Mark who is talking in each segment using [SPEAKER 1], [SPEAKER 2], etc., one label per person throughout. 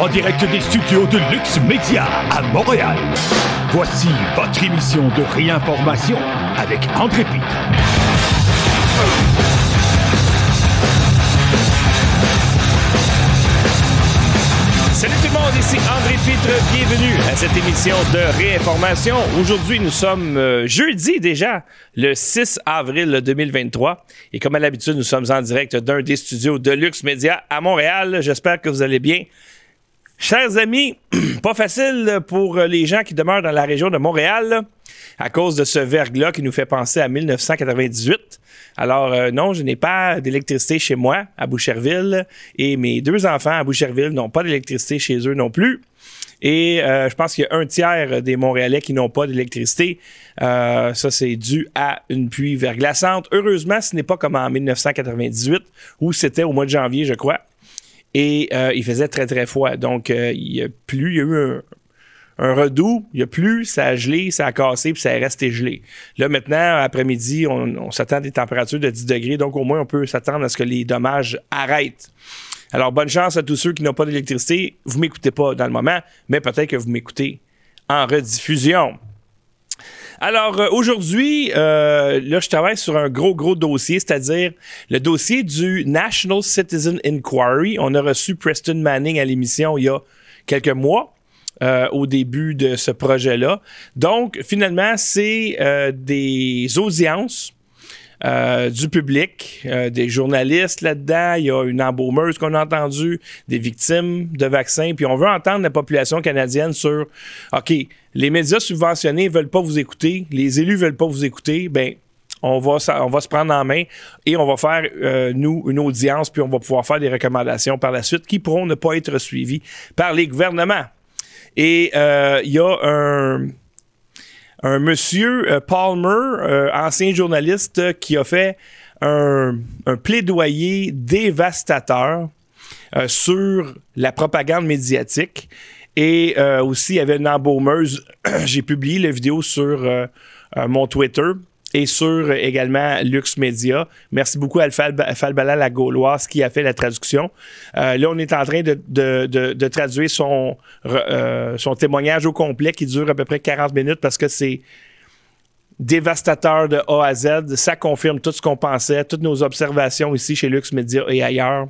[SPEAKER 1] en direct des studios de Lux Media à Montréal. Voici votre émission de réinformation avec André Pitre.
[SPEAKER 2] Salut tout le monde, ici André Pitre, bienvenue à cette émission de réinformation. Aujourd'hui, nous sommes euh, jeudi déjà, le 6 avril 2023. Et comme à l'habitude, nous sommes en direct d'un des studios de Lux Media à Montréal. J'espère que vous allez bien. Chers amis, pas facile pour les gens qui demeurent dans la région de Montréal à cause de ce verglas qui nous fait penser à 1998. Alors euh, non, je n'ai pas d'électricité chez moi à Boucherville et mes deux enfants à Boucherville n'ont pas d'électricité chez eux non plus. Et euh, je pense qu'il y a un tiers des Montréalais qui n'ont pas d'électricité. Euh, ça, c'est dû à une pluie verglaçante. Heureusement, ce n'est pas comme en 1998 où c'était au mois de janvier, je crois. Et euh, il faisait très, très froid. Donc, euh, il y a plu, il y a eu un, redout, il y a plu, ça a gelé, ça a cassé, puis ça est resté gelé. Là, maintenant, après-midi, on, s'attend à des températures de 10 degrés, donc au moins, on peut s'attendre à ce que les dommages arrêtent. Alors, bonne chance à tous ceux qui n'ont pas d'électricité. Vous m'écoutez pas dans le moment, mais peut-être que vous m'écoutez en rediffusion. Alors euh, aujourd'hui, euh, là, je travaille sur un gros, gros dossier, c'est-à-dire le dossier du National Citizen Inquiry. On a reçu Preston Manning à l'émission il y a quelques mois. Euh, au début de ce projet-là. Donc, finalement, c'est des audiences euh, du public, euh, des journalistes là-dedans. Il y a une embaumeuse qu'on a entendue, des victimes de vaccins. Puis on veut entendre la population canadienne sur OK, les médias subventionnés veulent pas vous écouter, les élus veulent pas vous écouter. Ben, on va, on va se prendre en main et on va faire, euh, nous, une audience, puis on va pouvoir faire des recommandations par la suite qui pourront ne pas être suivies par les gouvernements. Et il y a un, un monsieur euh, Palmer, euh, ancien journaliste, qui a fait un, plaidoyer dévastateur euh, sur la propagande médiatique. Et aussi, il y avait une embaumeuse. J'ai publié la vidéo sur mon Twitter et sur également Lux Media. Merci beaucoup à Falbala la Gauloise qui a fait la traduction. Euh, là, on est en train de, traduire son, euh, son témoignage au complet qui dure à peu près 40 minutes parce que c'est dévastateur de A à Z. Ça confirme tout ce qu'on pensait, toutes nos observations ici chez Lux Media et ailleurs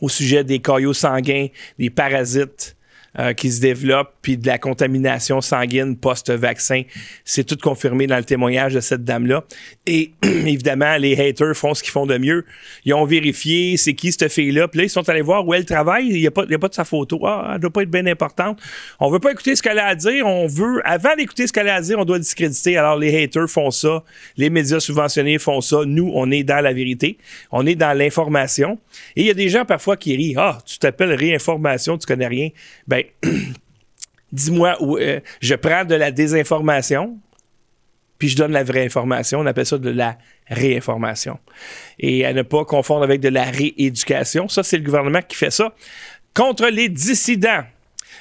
[SPEAKER 2] au sujet des caillots sanguins, des parasites, euh, qui se développe, puis de la contamination sanguine post-vaccin. C'est tout confirmé dans le témoignage de cette dame-là. Et évidemment, les haters font ce qu'ils font de mieux. Ils ont vérifié c'est qui cette fille-là, puis là, ils sont allés voir où elle travaille. Il n'y a, pas, a pas de sa photo. Ah, elle doit pas être bien importante. On veut pas écouter ce qu'elle a à dire. On veut, avant d'écouter ce qu'elle a à dire, on doit discréditer. Alors, les haters font ça. Les médias subventionnés font ça. Nous, on est dans la vérité. On est dans l'information. Et il y a des gens parfois qui rient. Ah, tu t'appelles réinformation, tu connais rien. Ben, ben, dis-moi, euh, je prends de la désinformation, puis je donne la vraie information. On appelle ça de la réinformation. Et à ne pas confondre avec de la rééducation. Ça, c'est le gouvernement qui fait ça contre les dissidents.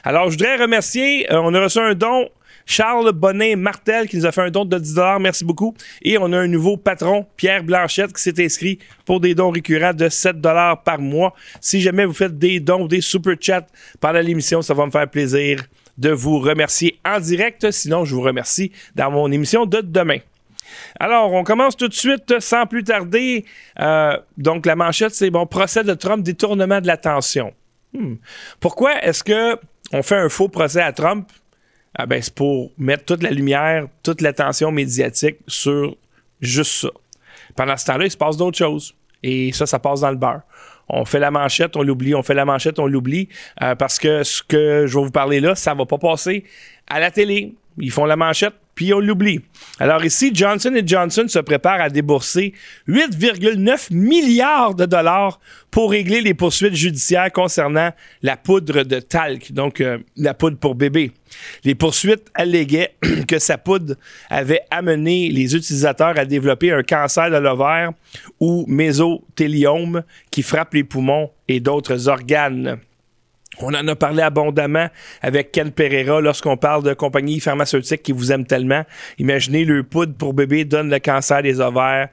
[SPEAKER 2] Alors, je voudrais remercier, euh, on a reçu un don Charles Bonnet Martel qui nous a fait un don de 10 Merci beaucoup. Et on a un nouveau patron, Pierre Blanchette, qui s'est inscrit pour des dons récurrents de 7 par mois. Si jamais vous faites des dons, des super chats pendant l'émission, ça va me faire plaisir de vous remercier en direct. Sinon, je vous remercie dans mon émission de demain. Alors, on commence tout de suite sans plus tarder. Euh, donc, la manchette, c'est bon, procès de Trump, détournement de l'attention. Hmm. Pourquoi est-ce que on fait un faux procès à Trump? Ah ben, c'est pour mettre toute la lumière, toute l'attention médiatique sur juste ça. Pendant ce temps-là, il se passe d'autres choses. Et ça, ça passe dans le beurre. On fait la manchette, on l'oublie, on fait la manchette, on l'oublie, euh, parce que ce que je vais vous parler là, ça va pas passer à la télé. Ils font la manchette, puis on l'oublie. Alors ici, Johnson Johnson se prépare à débourser 8,9 milliards de dollars pour régler les poursuites judiciaires concernant la poudre de talc, donc euh, la poudre pour bébé. Les poursuites alléguaient que sa poudre avait amené les utilisateurs à développer un cancer de l'ovaire ou mésothéliome qui frappe les poumons et d'autres organes. On en a parlé abondamment avec Ken Pereira lorsqu'on parle de compagnies pharmaceutiques qui vous aiment tellement. Imaginez le poudre pour bébé donne le cancer des ovaires.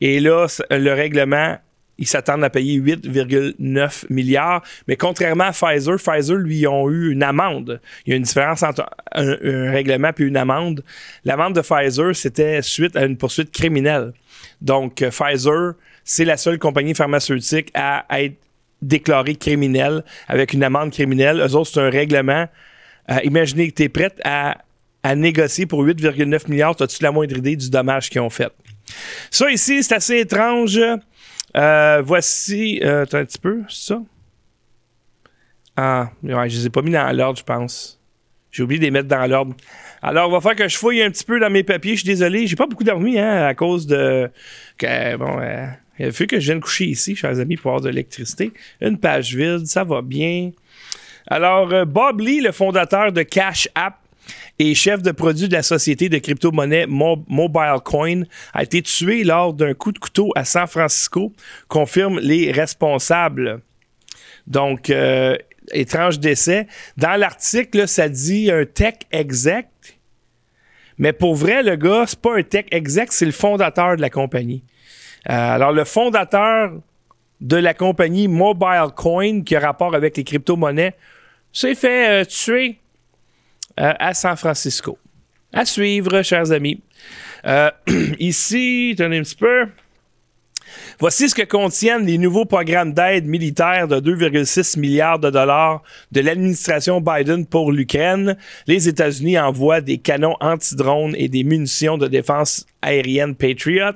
[SPEAKER 2] Et là, le règlement ils s'attendent à payer 8,9 milliards. Mais contrairement à Pfizer, Pfizer, lui, ont eu une amende. Il y a une différence entre un, règlement et une amende. L'amende de Pfizer, c'était suite à une poursuite criminelle. Donc, euh, Pfizer, c'est la seule compagnie pharmaceutique à être déclarée criminelle avec une amende criminelle. Eux autres, c'est un règlement. Euh, imaginez que tu es prête à, à négocier pour 8,9 milliards. As-tu la moindre idée du dommage qu'ils ont fait? Ça ici, c'est assez étrange. Euh, voici. Euh, attends un petit peu, ça? Ah, ouais, je les ai pas mis dans l'ordre, je pense. J'ai oublié de les mettre dans l'ordre. Alors, on va faire que je fouille un petit peu dans mes papiers. Je suis désolé, j'ai pas beaucoup dormi hein, à cause de. Bon, euh, a fallu que je vienne coucher ici, chers amis, pour avoir de l'électricité. Une page vide, ça va bien. Alors, euh, Bob Lee, le fondateur de Cash App, et chef de produit de la société de crypto-monnaie Mobile Coin, a été tué lors d'un coup de couteau à San Francisco, confirment les responsables. Donc, euh, étrange décès. Dans l'article, ça dit un tech exec. Mais pour vrai, le gars, c'est pas un tech exec, c'est le fondateur de la compagnie. Euh, alors, le fondateur de la compagnie Mobile Coin, qui a rapport avec les crypto-monnaies, s'est fait euh, tuer euh, à San Francisco. À suivre, chers amis. Ici, tenez un petit peu. Voici ce que contiennent les nouveaux programmes d'aide militaire de 2,6 milliards de dollars de l'administration Biden pour l'Ukraine. Les États-Unis envoient des canons anti-drones et des munitions de défense aérienne Patriot.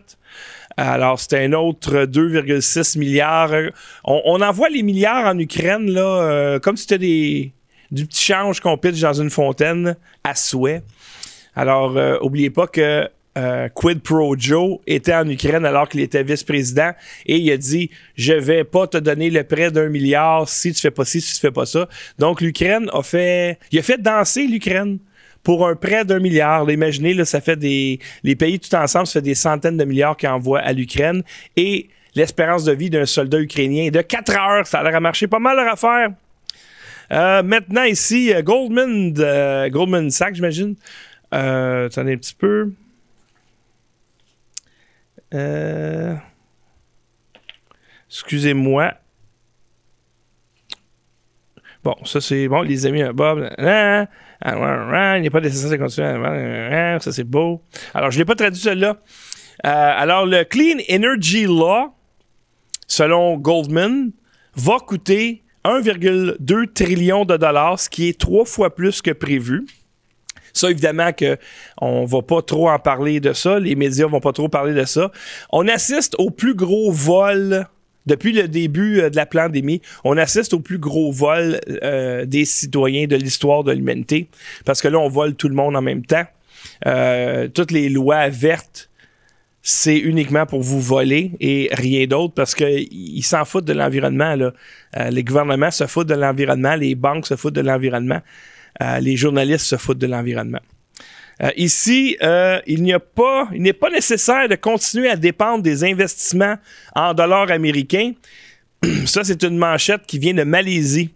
[SPEAKER 2] Alors, c'est un autre 2,6 milliards. On, envoie les milliards en Ukraine, euh, comme si c'était des, du petit change qu'on pitch dans une fontaine à souhait. Alors, euh, oubliez pas que euh, Quid Pro Joe était en Ukraine alors qu'il était vice-président et il a dit je vais pas te donner le prêt d'un milliard si tu fais pas ci si tu fais pas ça. Donc l'Ukraine a fait il a fait danser l'Ukraine pour un prêt d'un milliard. imaginez ça fait des les pays tout ensemble ça fait des centaines de milliards qu'ils envoient à l'Ukraine et l'espérance de vie d'un soldat ukrainien est de 4 heures, ça a l'air à marcher pas mal leur affaire. Euh, maintenant, ici, euh, Goldman, euh, Goldman Sachs, j'imagine. attendez un petit peu. Excusez-moi. Bon, ça c'est bon, les amis, Bob. Il n'y a pas nécessaire de continuer. Ça c'est beau. Alors, je ne l'ai pas traduit celle-là. alors, le Clean Energy Law, selon Goldman, va coûter 1,2 trillion de dollars, ce qui est trois fois plus que prévu. Ça, évidemment, que on va pas trop en parler de ça. Les médias vont pas trop parler de ça. On assiste au plus gros vol depuis le début euh, de la pandémie. On assiste au plus gros vol euh, des citoyens de l'histoire de l'humanité. Parce que là, on vole tout le monde en même temps. Euh, toutes les lois vertes c'est uniquement pour vous voler et rien d'autre parce qu'ils s'en foutent de l'environnement. Les gouvernements se foutent de l'environnement, les banques se foutent de l'environnement, les journalistes se foutent de l'environnement. Euh, ici, il n'y a pas, il n'est pas nécessaire de continuer à dépendre des investissements en dollars américains. Ça, c'est une manchette qui vient de Malaisie.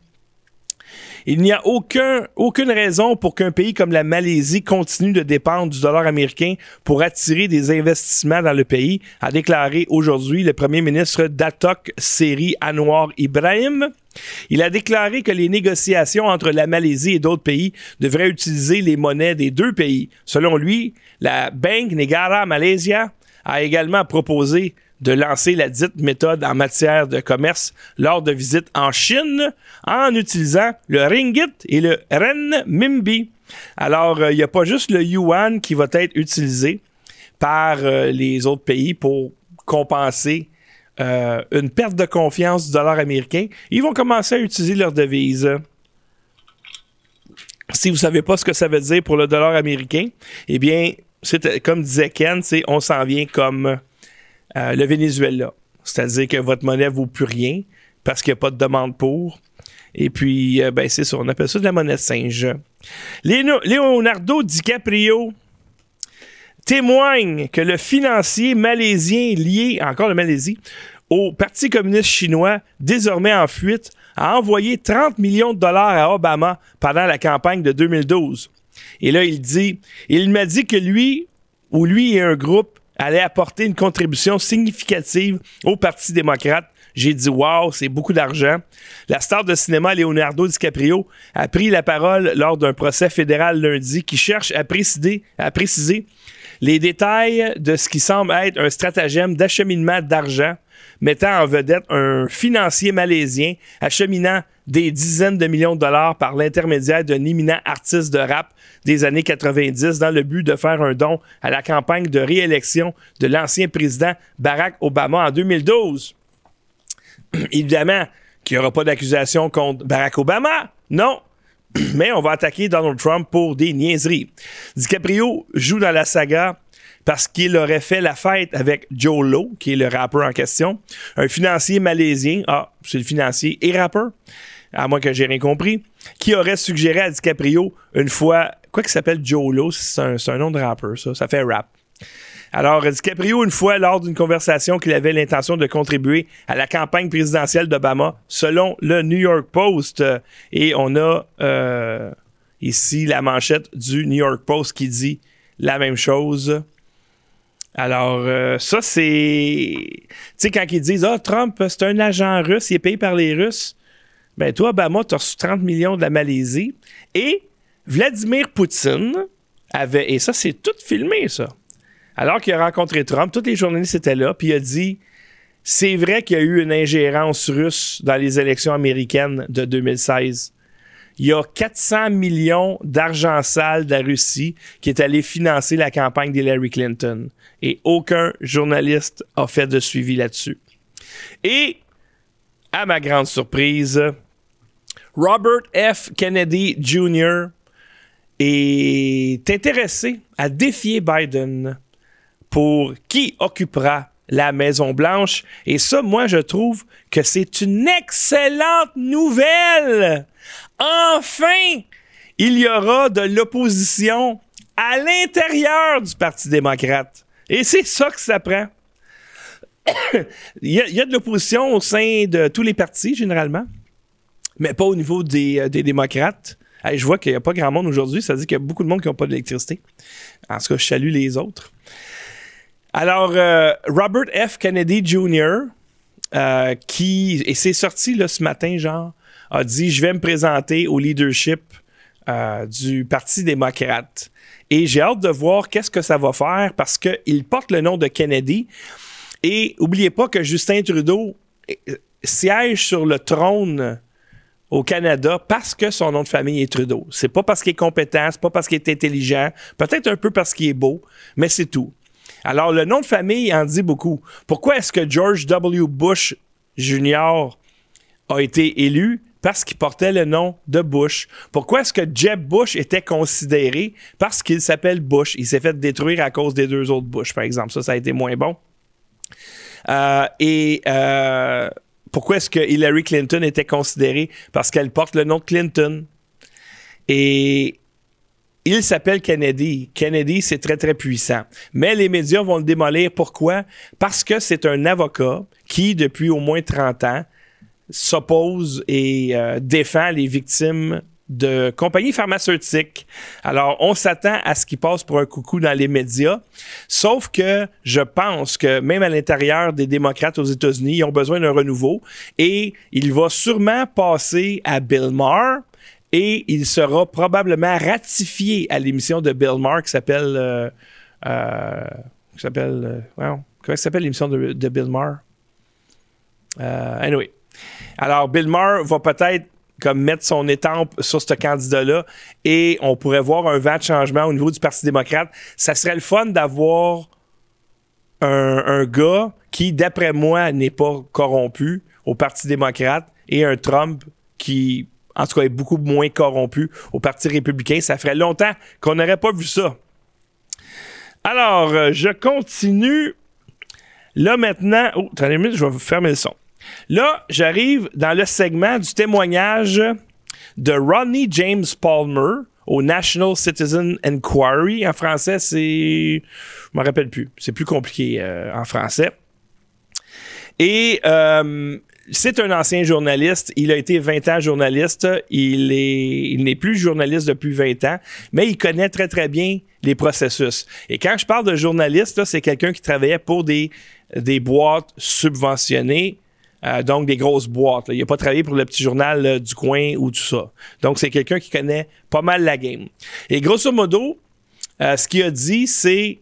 [SPEAKER 2] Il n'y a aucun, aucune raison pour qu'un pays comme la Malaisie continue de dépendre du dollar américain pour attirer des investissements dans le pays, a déclaré aujourd'hui le premier ministre Datok Seri Anwar Ibrahim. Il a déclaré que les négociations entre la Malaisie et d'autres pays devraient utiliser les monnaies des deux pays. Selon lui, la Bank Negara Malaysia a également proposé de lancer la dite méthode en matière de commerce lors de visites en Chine en utilisant le ringgit et le renminbi. Alors, euh, il n'y a pas juste le yuan qui va être utilisé par euh, les autres pays pour compenser euh, une perte de confiance du dollar américain. Ils vont commencer à utiliser leur devise. Si vous ne savez pas ce que ça veut dire pour le dollar américain, eh bien, comme disait Ken, on s'en vient comme euh, le Venezuela. C'est-à-dire que votre monnaie vaut plus rien parce qu'il n'y a pas de demande pour. Et puis, euh, ben, c'est ça, on appelle ça de la monnaie singe. Leonardo DiCaprio témoigne que le financier malaisien lié, encore le Malaisie, au Parti communiste chinois, désormais en fuite, a envoyé 30 millions de dollars à Obama pendant la campagne de 2012. Et là, il dit, il m'a dit que lui, ou lui et un groupe, allait apporter une contribution significative au Parti démocrate J'ai dit wow, c'est beaucoup d'argent. La star de cinéma Leonardo DiCaprio a pris la parole lors d'un procès fédéral lundi qui cherche à préciser, à préciser les détails de ce qui semble être un stratagème d'acheminement d'argent mettant en vedette un financier malaisien acheminant des dizaines de millions de dollars par l'intermédiaire d'un éminent artiste de rap des années 90 dans le but de faire un don à la campagne de réélection de l'ancien président Barack Obama en 2012. Évidemment qu'il n'y aura pas d'accusation contre Barack Obama. Non. Mais on va attaquer Donald Trump pour des niaiseries. DiCaprio joue dans la saga parce qu'il aurait fait la fête avec Joe Lowe, qui est le rappeur en question, un financier malaisien, ah, c'est le financier et rappeur, à moins que j'ai rien compris, qui aurait suggéré à DiCaprio une fois, quoi qu'il s'appelle Joe Lowe, c'est un, nom de rappeur, ça, ça fait rap. Alors, DiCaprio, une fois, lors d'une conversation qu'il avait l'intention de contribuer à la campagne présidentielle d'Obama, selon le New York Post, et on a euh, ici la manchette du New York Post qui dit la même chose. Alors, euh, ça, c'est. Tu sais, quand ils disent Ah, Trump, c'est un agent russe, il est payé par les Russes. Ben, toi, Obama, tu as reçu 30 millions de la Malaisie. Et Vladimir Poutine avait. Et ça, c'est tout filmé, ça. Alors qu'il a rencontré Trump, tous les journalistes étaient là, puis il a dit C'est vrai qu'il y a eu une ingérence russe dans les élections américaines de 2016 il y a 400 millions d'argent sale de la Russie qui est allé financer la campagne d'Hillary Clinton. Et aucun journaliste a fait de suivi là-dessus. Et, à ma grande surprise, Robert F. Kennedy Jr. est intéressé à défier Biden pour qui occupera la Maison Blanche. Et ça, moi, je trouve que c'est une excellente nouvelle. Enfin, il y aura de l'opposition à l'intérieur du Parti démocrate. Et c'est ça que ça prend. il, y a, de l'opposition au sein de tous les partis, généralement, mais pas au niveau des, euh, démocrates. je vois qu'il n'y a pas grand monde aujourd'hui, ça veut qu'il y a beaucoup de monde qui n'ont pas d'électricité. En tout cas, je salue les autres. Alors, euh, Robert F. Kennedy Jr., euh, qui, et c'est sorti là, ce matin, genre, a dit Je vais me présenter au leadership euh, du Parti démocrate. Et j'ai hâte de voir qu'est-ce que ça va faire parce qu'il porte le nom de Kennedy. Et n'oubliez pas que Justin Trudeau siège sur le trône au Canada parce que son nom de famille est Trudeau. C'est pas parce qu'il est compétent, c'est pas parce qu'il est intelligent, peut-être un peu parce qu'il est beau, mais c'est tout. Alors, le nom de famille en dit beaucoup. Pourquoi est-ce que George W. Bush Jr. a été élu? parce qu'il portait le nom de Bush. Pourquoi est-ce que Jeb Bush était considéré? Parce qu'il s'appelle Bush. Il s'est fait détruire à cause des deux autres Bush, par exemple. Ça, ça a été moins bon. Euh, et euh, pourquoi est-ce que Hillary Clinton était considérée? Parce qu'elle porte le nom de Clinton. Et il s'appelle Kennedy. Kennedy, c'est très, très puissant. Mais les médias vont le démolir. Pourquoi? Parce que c'est un avocat qui, depuis au moins 30 ans, s'oppose et euh, défend les victimes de compagnies pharmaceutiques. Alors, on s'attend à ce qui passe pour un coucou dans les médias, sauf que je pense que même à l'intérieur des démocrates aux États-Unis, ils ont besoin d'un renouveau et il va sûrement passer à Bill Maher et il sera probablement ratifié à l'émission de Bill Maher qui s'appelle... Euh, euh, qui s'appelle... comment s'appelle l'émission de, de, Bill Maher? anyway. Alors, Bill Maher va peut-être comme mettre son étampe sur ce candidat-là et on pourrait voir un vent de changement au niveau du Parti démocrate. Ça serait le fun d'avoir un, gars qui, d'après moi, n'est pas corrompu au Parti démocrate et un Trump qui, en tout cas, est beaucoup moins corrompu au Parti républicain. Ça ferait longtemps qu'on n'aurait pas vu ça. Alors, euh, je continue. Là maintenant, oh, attendez une minute, je vais vous fermer le son. Là, j'arrive dans le segment du témoignage de Rodney James Palmer au National Citizen Inquiry. En français, c'est. Je me rappelle plus. C'est plus compliqué euh, en français. Et euh, c'est un ancien journaliste. Il a été 20 ans journaliste. Il est, il n'est plus journaliste depuis 20 ans, mais il connaît très, très bien les processus. Et quand je parle de journaliste, c'est quelqu'un qui travaillait pour des, des boîtes subventionnées Euh, donc, des grosses boîtes. Il n'a pas travaillé pour le petit journal euh, du coin ou tout ça. Donc, c'est quelqu'un qui connaît pas mal la game. Et grosso modo, euh, ce qu'il a dit, c'est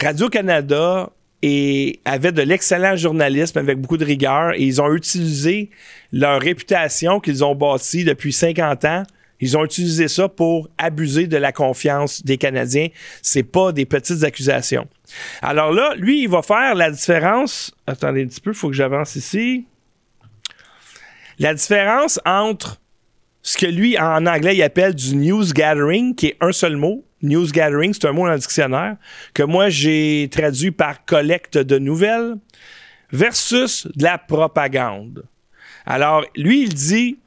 [SPEAKER 2] Radio-Canada avait de l'excellent journalisme avec beaucoup de rigueur et ils ont utilisé leur réputation qu'ils ont bâtie depuis 50 ans. Ils ont utilisé ça pour abuser de la confiance des Canadiens. C'est pas des petites accusations. Alors là, lui, il va faire la différence. Attendez un petit peu, il faut que j'avance ici. La différence entre ce que lui, en anglais, il appelle du news gathering, qui est un seul mot. News gathering, c'est un mot dans le dictionnaire, que moi j'ai traduit par collecte de nouvelles, versus de la propagande. Alors, lui, il dit,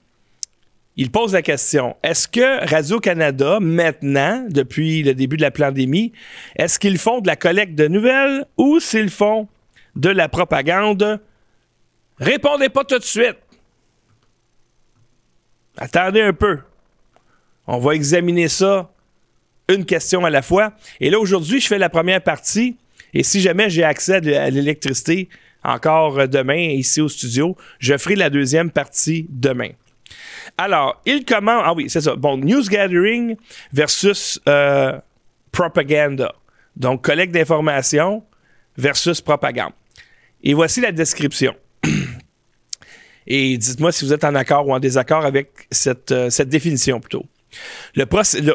[SPEAKER 2] il pose la question, est-ce que Radio-Canada, maintenant, depuis le début de la pandémie, est-ce qu'ils font de la collecte de nouvelles ou s'ils font de la propagande? Répondez pas tout de suite. Attendez un peu. On va examiner ça une question à la fois. Et là, aujourd'hui, je fais la première partie. Et si jamais j'ai accès à l'électricité encore demain ici au studio, je ferai la deuxième partie demain. Alors, il commence. Ah oui, c'est ça. Bon, news gathering versus euh, propaganda. Donc, collecte d'informations versus propagande. Et voici la description. Et dites-moi si vous êtes en accord ou en désaccord avec cette, euh, cette définition plutôt.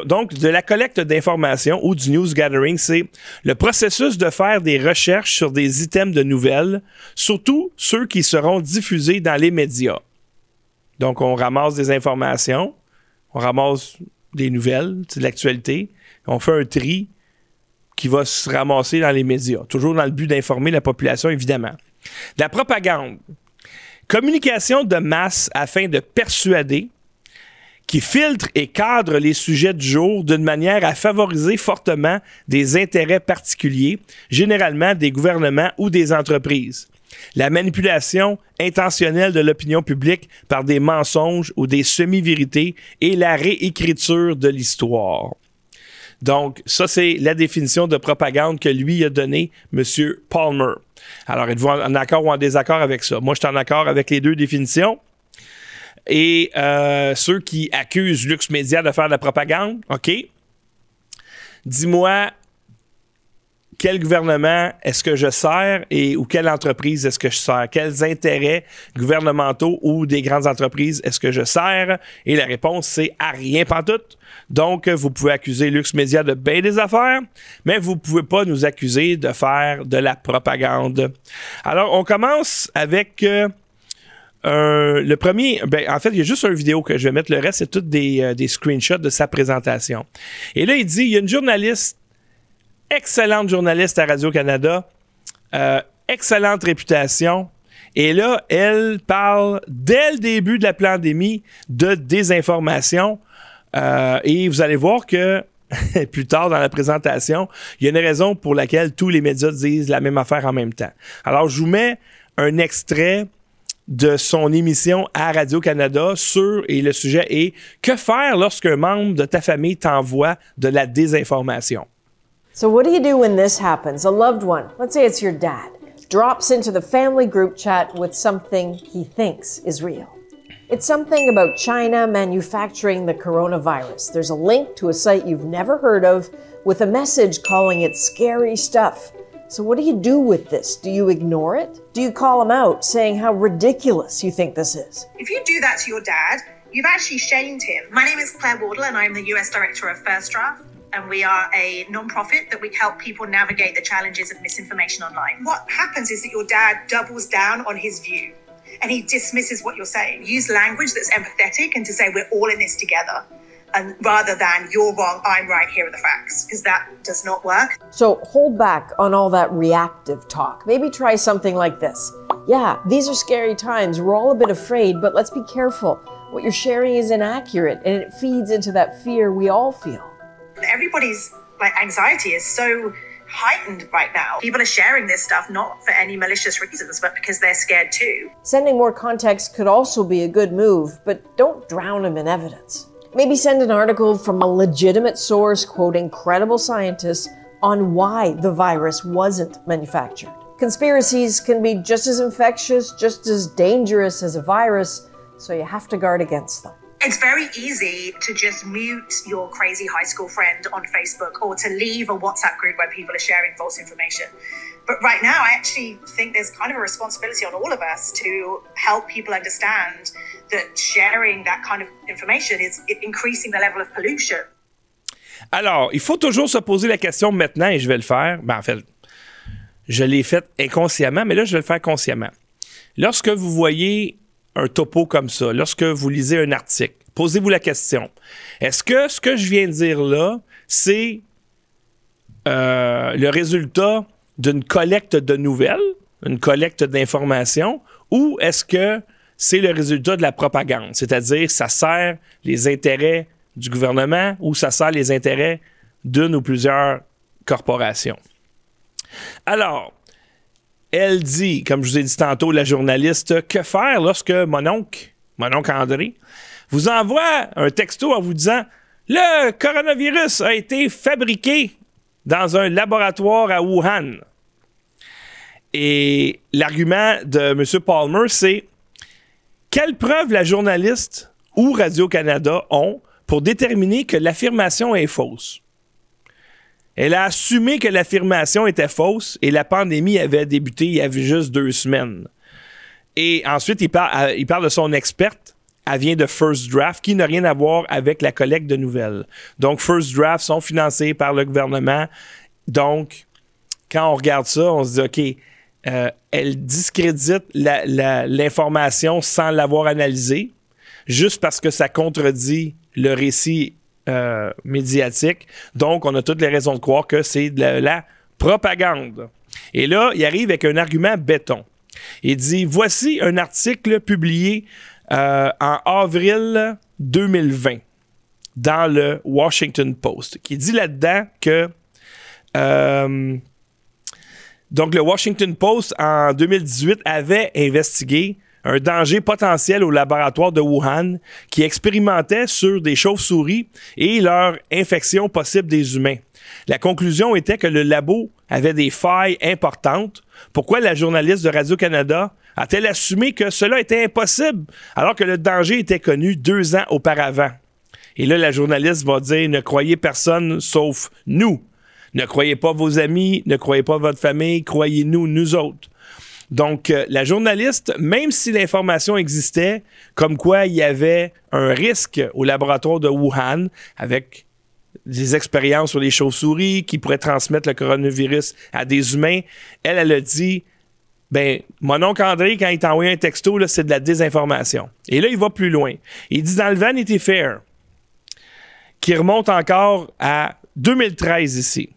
[SPEAKER 2] Donc, de la collecte d'informations ou du news gathering, c'est le processus de faire des recherches sur des items de nouvelles, surtout ceux qui seront diffusés dans les médias. Donc, on ramasse des informations, on ramasse des nouvelles, de l'actualité, on fait un tri qui va se ramasser dans les médias, toujours dans le but d'informer la population, évidemment. La propagande. Communication de masse afin de persuader, qui filtre et cadre les sujets du jour d'une manière à favoriser fortement des intérêts particuliers, généralement des gouvernements ou des entreprises la manipulation intentionnelle de l'opinion publique par des mensonges ou des semi-vérités et la réécriture de l'histoire. Donc, ça, c'est la définition de propagande que lui a donnée, M. Palmer. Alors, êtes-vous en accord ou en désaccord avec ça? Moi, je suis en accord avec les deux définitions. Et euh, ceux qui accusent Lux Media de faire de la propagande, OK? Dis-moi quel gouvernement est-ce que je sers et ou quelle entreprise est-ce que je sers? Quels intérêts gouvernementaux ou des grandes entreprises est-ce que je sers? Et la réponse, c'est à rien tout. Donc, vous pouvez accuser Lux Media de bien des affaires, mais vous pouvez pas nous accuser de faire de la propagande. Alors, on commence avec euh, le premier, ben, en fait, il y a juste une vidéo que je vais mettre. Le reste, c'est tout des, euh, des screenshots de sa présentation. Et là, il dit, il y a une journaliste excellente journaliste à Radio-Canada, euh, excellente réputation. Et là, elle parle dès le début de la pandémie de désinformation. Euh, et vous allez voir que plus tard dans la présentation, il y a une raison pour laquelle tous les médias disent la même affaire en même temps. Alors, je vous mets un extrait de son émission à Radio-Canada sur, et le sujet est, que faire lorsqu'un membre de ta famille t'envoie de la désinformation?
[SPEAKER 3] So, what do you do when this happens? A loved one, let's say it's your dad, drops into the family group chat with something he thinks is real. It's something about China manufacturing the coronavirus. There's a link to a site you've never heard of with a message calling it scary stuff. So, what do you do with this? Do you ignore it? Do you call him out saying how ridiculous you think this is?
[SPEAKER 4] If you do that to your dad, you've actually shamed him. My name is Claire Wardle, and I'm the US Director of First Draft and we are a non-profit that we help people navigate the challenges of misinformation online. What happens is that your dad doubles down on his view and he dismisses what you're saying. Use language that's empathetic and to say we're all in this together. And rather than you're wrong, I'm right, here are the facts, because that does not work.
[SPEAKER 3] So hold back on all that reactive talk. Maybe try something like this. Yeah, these are scary times. We're all a bit afraid, but let's be careful. What you're sharing is inaccurate and it feeds into that fear we all feel
[SPEAKER 4] everybody's like anxiety is so heightened right now. People are sharing this stuff not for any malicious reasons, but because they're scared too.
[SPEAKER 3] Sending more context could also be a good move, but don't drown them in evidence. Maybe send an article from a legitimate source quoting credible scientists on why the virus wasn't manufactured. Conspiracies can be just as infectious, just as dangerous as a virus, so you have to guard against them.
[SPEAKER 4] It's very easy to just mute your crazy high school friend on Facebook or to leave a WhatsApp group where people are sharing false information. But right now, I actually think there's kind of a responsibility on all of us to help people understand that sharing that kind of information is increasing the level of pollution.
[SPEAKER 2] Alors, il faut toujours se poser la question maintenant, et je vais le faire. Ben, en fait, je l'ai fait inconsciemment, mais là, je vais le faire consciemment. Lorsque vous voyez un topo comme ça, lorsque vous lisez un article, posez-vous la question. Est-ce que ce que je viens de dire là, c'est euh, le résultat d'une collecte de nouvelles, une collecte d'informations, ou est-ce que c'est le résultat de la propagande? C'est-à-dire, ça sert les intérêts du gouvernement ou ça sert les intérêts d'une ou plusieurs corporations. Alors, elle dit, comme je vous ai dit tantôt, la journaliste, que faire lorsque mon oncle, mon oncle André, vous envoie un texto en vous disant Le coronavirus a été fabriqué dans un laboratoire à Wuhan. Et l'argument de M. Palmer, c'est quelle preuve la journaliste ou Radio-Canada ont pour déterminer que l'affirmation est fausse? Elle a assumé que l'affirmation était fausse et la pandémie avait débuté il y avait juste deux semaines. Et ensuite, il parle, il parle de son experte. Elle vient de First Draft, qui n'a rien à voir avec la collecte de nouvelles. Donc, First Draft sont financés par le gouvernement. Donc, quand on regarde ça, on se dit, OK, euh, elle discrédite l'information sans l'avoir analysée, juste parce que ça contredit le récit euh, médiatique. Donc, on a toutes les raisons de croire que c'est de la, propagande. Et là, il arrive avec un argument béton. Il dit Voici un article publié euh, en avril 2020 dans le Washington Post qui dit là-dedans que. Donc, le Washington Post en 2018 avait investigué un danger potentiel au laboratoire de Wuhan qui expérimentait sur des chauves-souris et leur infection possible des humains. La conclusion était que le labo avait des failles importantes. Pourquoi la journaliste de Radio-Canada a-t-elle assumé que cela était impossible alors que le danger était connu deux ans auparavant? Et là, la journaliste va dire, ne croyez personne sauf nous. Ne croyez pas vos amis, ne croyez pas votre famille, croyez-nous, nous autres. Donc, euh, la journaliste, même si l'information existait, comme quoi il y avait un risque au laboratoire de Wuhan avec des expériences sur les chauves-souris qui pourraient transmettre le coronavirus à des humains, elle, elle a dit ben, mon oncle André, quand il t'a envoyé un texto, c'est de la désinformation. Et là, il va plus loin. Il dit dans le Vanity Fair, qui remonte encore à 2013 ici.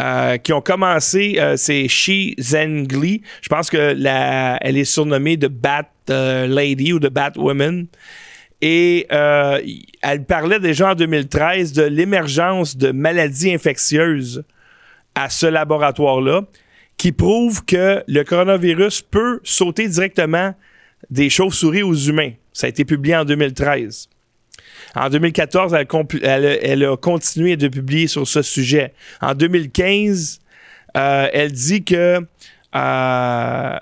[SPEAKER 2] Euh, qui ont commencé, euh, c'est Shi Zhengli. Je pense que la, elle est surnommée de Bat euh, Lady ou de Batwoman. Et elle parlait déjà en 2013 de l'émergence de maladies infectieuses à ce laboratoire-là, qui prouve que le coronavirus peut sauter directement des chauves-souris aux humains. Ça a été publié en 2013. En 2014, elle, a continué de publier sur ce sujet. En 2015, euh, elle dit que euh,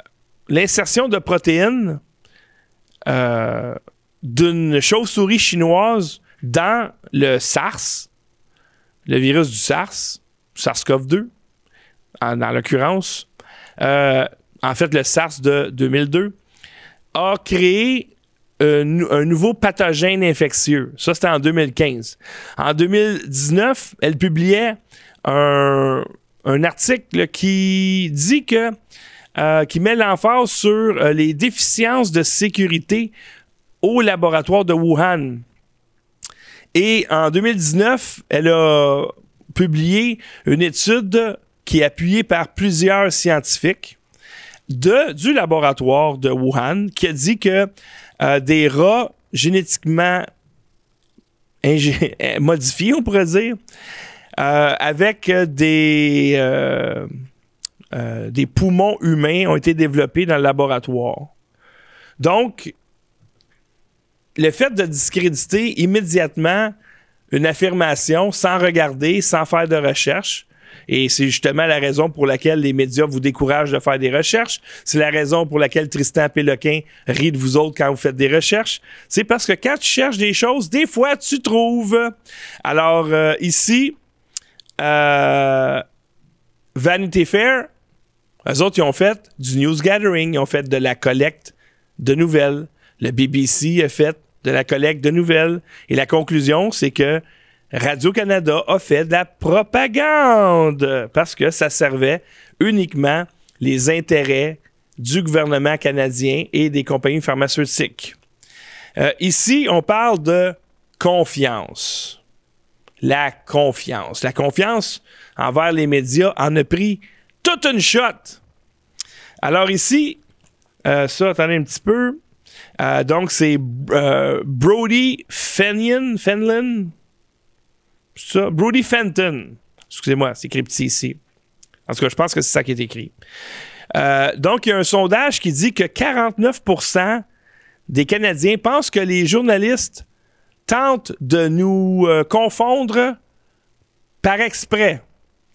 [SPEAKER 2] l'insertion de protéines euh, d'une chauve-souris chinoise dans le SARS, le virus du SARS, SARS-CoV-2, dans l'occurrence, en fait le SARS de 2002, a créé un, nouveau pathogène infectieux. Ça, c'était en 2015. En 2019, elle publiait un, article qui dit que euh, qui met l'emphase sur euh, les déficiences de sécurité au laboratoire de Wuhan. Et en 2019, elle a publié une étude qui est appuyée par plusieurs scientifiques du laboratoire de Wuhan qui a dit que euh, des rats génétiquement modifiés, on pourrait dire, euh, avec des, euh, des poumons humains ont été développés dans le laboratoire. Donc, le fait de discréditer immédiatement une affirmation sans regarder, sans faire de recherche, Et c'est justement la raison pour laquelle les médias vous découragent de faire des recherches. C'est la raison pour laquelle Tristan Péloquin rit de vous autres quand vous faites des recherches. C'est parce que quand tu cherches des choses, des fois, tu trouves. Alors, euh, ici, euh, Vanity Fair, eux autres, ils ont fait du news gathering, ils ont fait de la collecte de nouvelles. Le BBC a fait de la collecte de nouvelles. Et la conclusion, c'est que Radio-Canada a fait de la propagande parce que ça servait uniquement les intérêts du gouvernement canadien et des compagnies pharmaceutiques. Euh, ici, on parle de confiance. La confiance. La confiance envers les médias en a pris toute une shot. Alors ici, euh, ça, attendez un petit peu. Euh, donc, c'est Brody Fenton, Fenlon, ça, Brody Fenton. Excusez-moi, c'est écrit petit ici. En tout cas, je pense que c'est ça qui est écrit. Euh, donc, il y a un sondage qui dit que 49% des Canadiens pensent que les journalistes tentent de nous euh, confondre par exprès.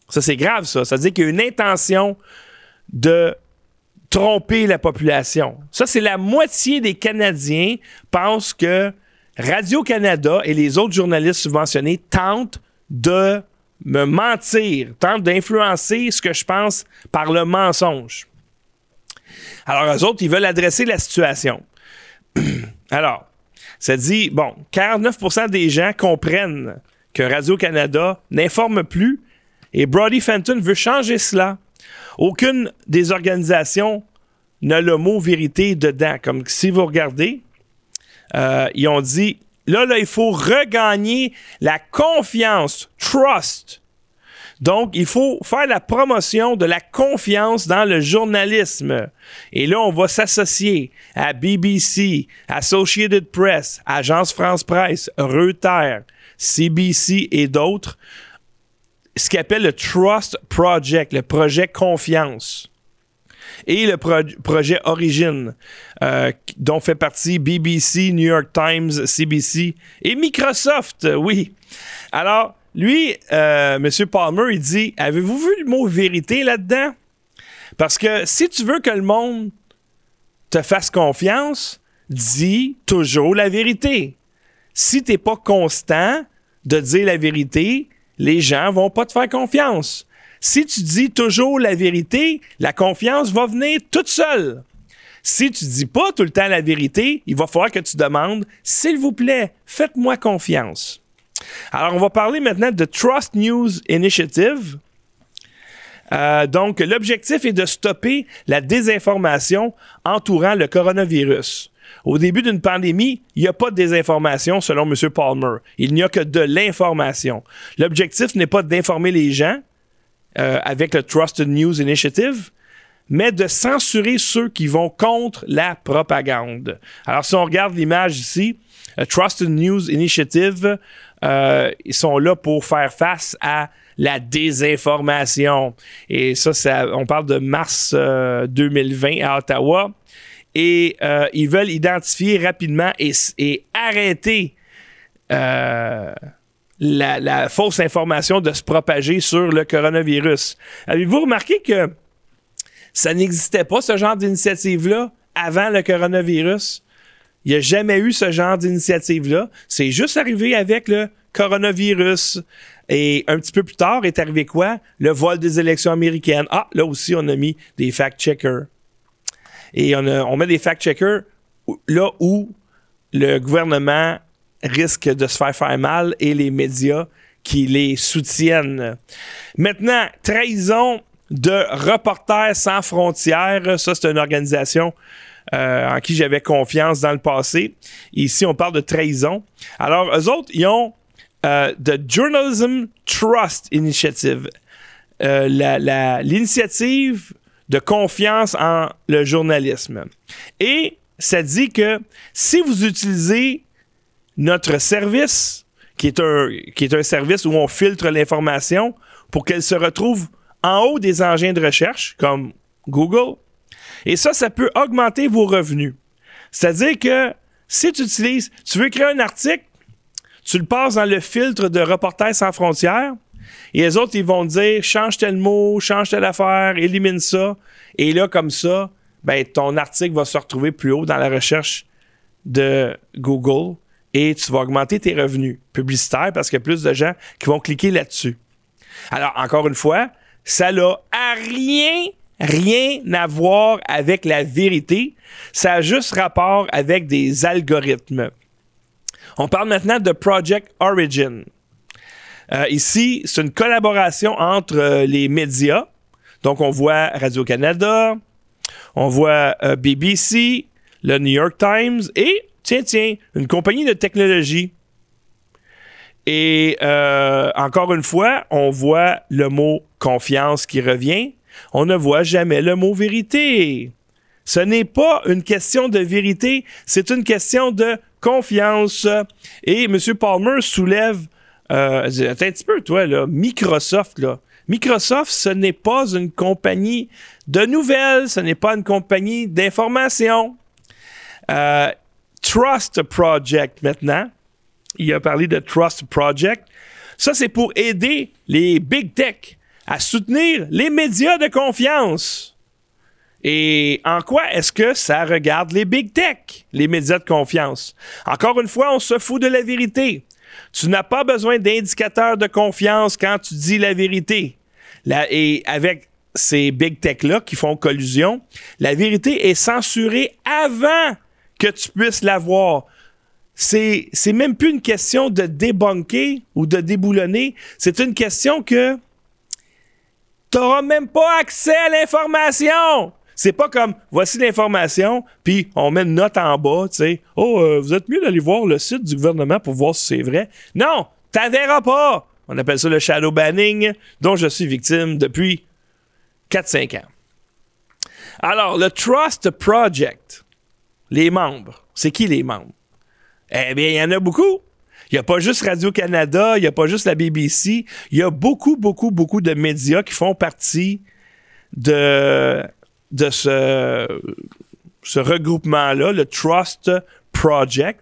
[SPEAKER 2] Ça, c'est grave, ça. Ça veut dire qu'il y a une intention de tromper la population. Ça, c'est la moitié des Canadiens pensent que Radio-Canada et les autres journalistes subventionnés tentent de me mentir, tentent d'influencer ce que je pense par le mensonge. Alors, eux autres, ils veulent adresser la situation. Alors, ça dit, bon, 49% des gens comprennent que Radio-Canada n'informe plus et Brody Fenton veut changer cela. Aucune des organisations n'a le mot vérité dedans. Comme si vous regardez, euh, ils ont dit là, là, il faut regagner la confiance, trust. Donc, il faut faire la promotion de la confiance dans le journalisme. Et là, on va s'associer à BBC, Associated Press, Agence France Presse, Reuters, CBC et d'autres. Ce qu'on appelle le Trust Project, le projet confiance et le projet Origin, euh, dont fait partie BBC, New York Times, CBC et Microsoft, oui. Alors, lui, euh, M. Palmer, il dit Avez-vous vu le mot vérité là-dedans? Parce que si tu veux que le monde te fasse confiance, dis toujours la vérité. Si tu n'es pas constant de dire la vérité, les gens vont pas te faire confiance. Si tu dis toujours la vérité, la confiance va venir toute seule. Si tu dis pas tout le temps la vérité, il va falloir que tu demandes, s'il vous plaît, faites-moi confiance. Alors, on va parler maintenant de Trust News Initiative. Euh, donc, l'objectif est de stopper la désinformation entourant le coronavirus. Au début d'une pandémie, il n'y a pas de désinformation selon M. Palmer. Il n'y a que de l'information. L'objectif n'est pas d'informer les gens, euh, avec le Trusted News Initiative, mais de censurer ceux qui vont contre la propagande. Alors, si on regarde l'image ici, Trusted News Initiative, euh, ils sont là pour faire face à la désinformation. Et ça, on parle de mars 2020 euh, à Ottawa. Et ils veulent identifier rapidement et arrêter la, fausse information de se propager sur le coronavirus. Avez-vous remarqué que ça n'existait pas, ce genre d'initiative-là, avant le coronavirus? Il n'y a jamais eu ce genre d'initiative-là. C'est juste arrivé avec le coronavirus. Et un petit peu plus tard est arrivé quoi? Le vol des élections américaines. Ah, là aussi, on a mis des fact-checkers. Et on, on met des fact-checkers là où le gouvernement risque de se faire faire mal et les médias qui les soutiennent. Maintenant, trahison de Reporters sans frontières. Ça, c'est une organisation euh, en qui j'avais confiance dans le passé. Ici, on parle de trahison. Alors, eux autres, ils ont euh, The Journalism Trust Initiative, euh, l'initiative de confiance en le journalisme. Et ça dit que si vous utilisez notre service, qui est un, qui est un service où on filtre l'information pour qu'elle se retrouve en haut des engins de recherche, comme Google. Et ça, ça peut augmenter vos revenus. C'est-à-dire que si tu utilises, tu veux créer un article, tu le passes dans le filtre de Reporters sans frontières, Et les autres, ils vont dire change tel mot, change telle affaire, élimine ça. Et là, comme ça, ben, ton article va se retrouver plus haut dans la recherche de Google et tu vas augmenter tes revenus publicitaires parce qu'il y a plus de gens qui vont cliquer là-dessus. Alors, encore une fois, ça n'a rien, rien à voir avec la vérité. Ça a juste rapport avec des algorithmes. On parle maintenant de Project Origin. Euh, ici, c'est une collaboration entre euh, les médias. Donc, on voit Radio-Canada, on voit euh, BBC, le New York Times et, tiens, tiens, une compagnie de technologie. Et encore une fois, on voit le mot confiance qui revient. On ne voit jamais le mot vérité. Ce n'est pas une question de vérité, c'est une question de confiance. Et M. Palmer soulève, euh, attends un petit peu, toi, là, Microsoft, là. Microsoft, ce n'est pas une compagnie de nouvelles, ce n'est pas une compagnie d'information. Euh, Trust Project, maintenant. Il a parlé de Trust Project. Ça, c'est pour aider les big tech à soutenir les médias de confiance. Et en quoi est-ce que ça regarde les big tech, les médias de confiance? Encore une fois, on se fout de la vérité. Tu n'as pas besoin d'indicateurs de confiance quand tu dis la vérité. et avec ces big tech-là qui font collusion, la vérité est censurée avant que tu puisses la voir. C'est, c'est même plus une question de débunker ou de déboulonner. C'est une question que tu n'auras même pas accès à l'information. C'est pas comme voici l'information, puis on met une note en bas, tu sais. Oh, euh, vous êtes mieux d'aller voir le site du gouvernement pour voir si c'est vrai. Non, t'en verras pas. On appelle ça le shadow banning, dont je suis victime depuis 4-5 ans. Alors, le Trust Project, les membres, c'est qui les membres? Eh bien, il y en a beaucoup. Il n'y a pas juste Radio-Canada, il n'y a pas juste la BBC. Il y a beaucoup, beaucoup, beaucoup de médias qui font partie de de ce, ce regroupement-là, le Trust Project.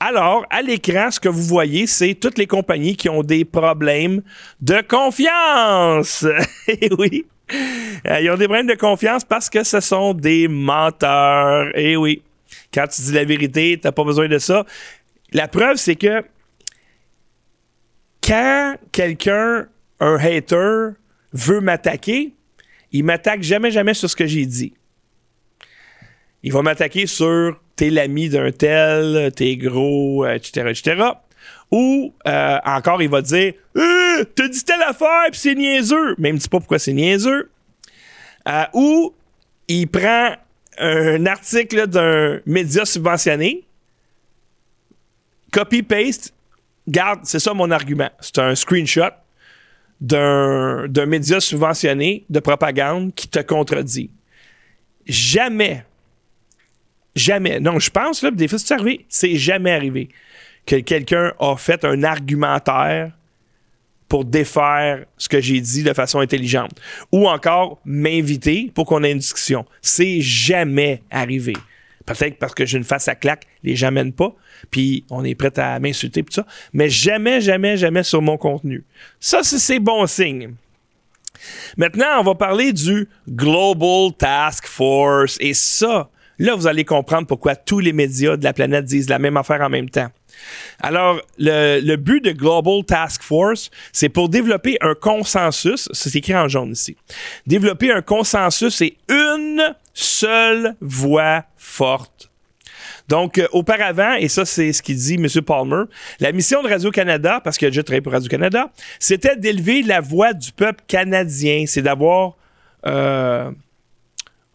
[SPEAKER 2] Alors, à l'écran, ce que vous voyez, c'est toutes les compagnies qui ont des problèmes de confiance. Eh oui. Euh, ils ont des problèmes de confiance parce que ce sont des menteurs. Eh oui. Quand tu dis la vérité, tu n'as pas besoin de ça. La preuve, c'est que quand quelqu'un, un hater, veut m'attaquer, il m'attaque jamais, jamais sur ce que j'ai dit. Il va m'attaquer sur t'es l'ami d'un tel, t'es gros, etc., etc. Ou euh, encore, il va dire euh, T'as dit telle affaire, puis c'est niaiseux. Mais il me dit pas pourquoi c'est niaiseux. Euh, ou il prend un article d'un média subventionné, copy-paste, garde, c'est ça mon argument. C'est un screenshot d'un média subventionné de propagande qui te contredit. Jamais, jamais, non, je pense, là, des fois, c'est arrivé, c'est jamais arrivé que quelqu'un a fait un argumentaire pour défaire ce que j'ai dit de façon intelligente. Ou encore m'inviter pour qu'on ait une discussion. C'est jamais arrivé. Peut-être parce que j'ai une face à claque, les gens pas, puis on est prêt à m'insulter, tout ça. Mais jamais, jamais, jamais sur mon contenu. Ça, c'est bon signe. Maintenant, on va parler du Global Task Force. Et ça, là, vous allez comprendre pourquoi tous les médias de la planète disent la même affaire en même temps. Alors, le, but de Global Task Force, c'est pour développer un consensus, c'est écrit en jaune ici, développer un consensus et une seule voix forte. Donc, euh, auparavant, et ça, c'est ce qu'il dit M. Palmer, la mission de Radio-Canada, parce qu'il a déjà travaillé pour Radio-Canada, c'était d'élever la voix du peuple canadien. C'est d'avoir euh,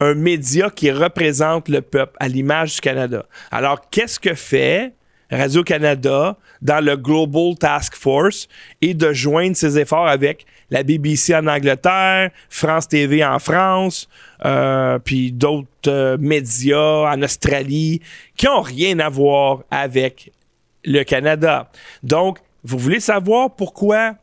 [SPEAKER 2] un média qui représente le peuple à l'image du Canada. Alors, qu'est-ce que fait Radio-Canada dans le Global Task Force et de joindre ses efforts avec la BBC en Angleterre, France TV en France, euh, puis d'autres euh, médias en Australie qui ont rien à voir avec le Canada. Donc, vous voulez savoir pourquoi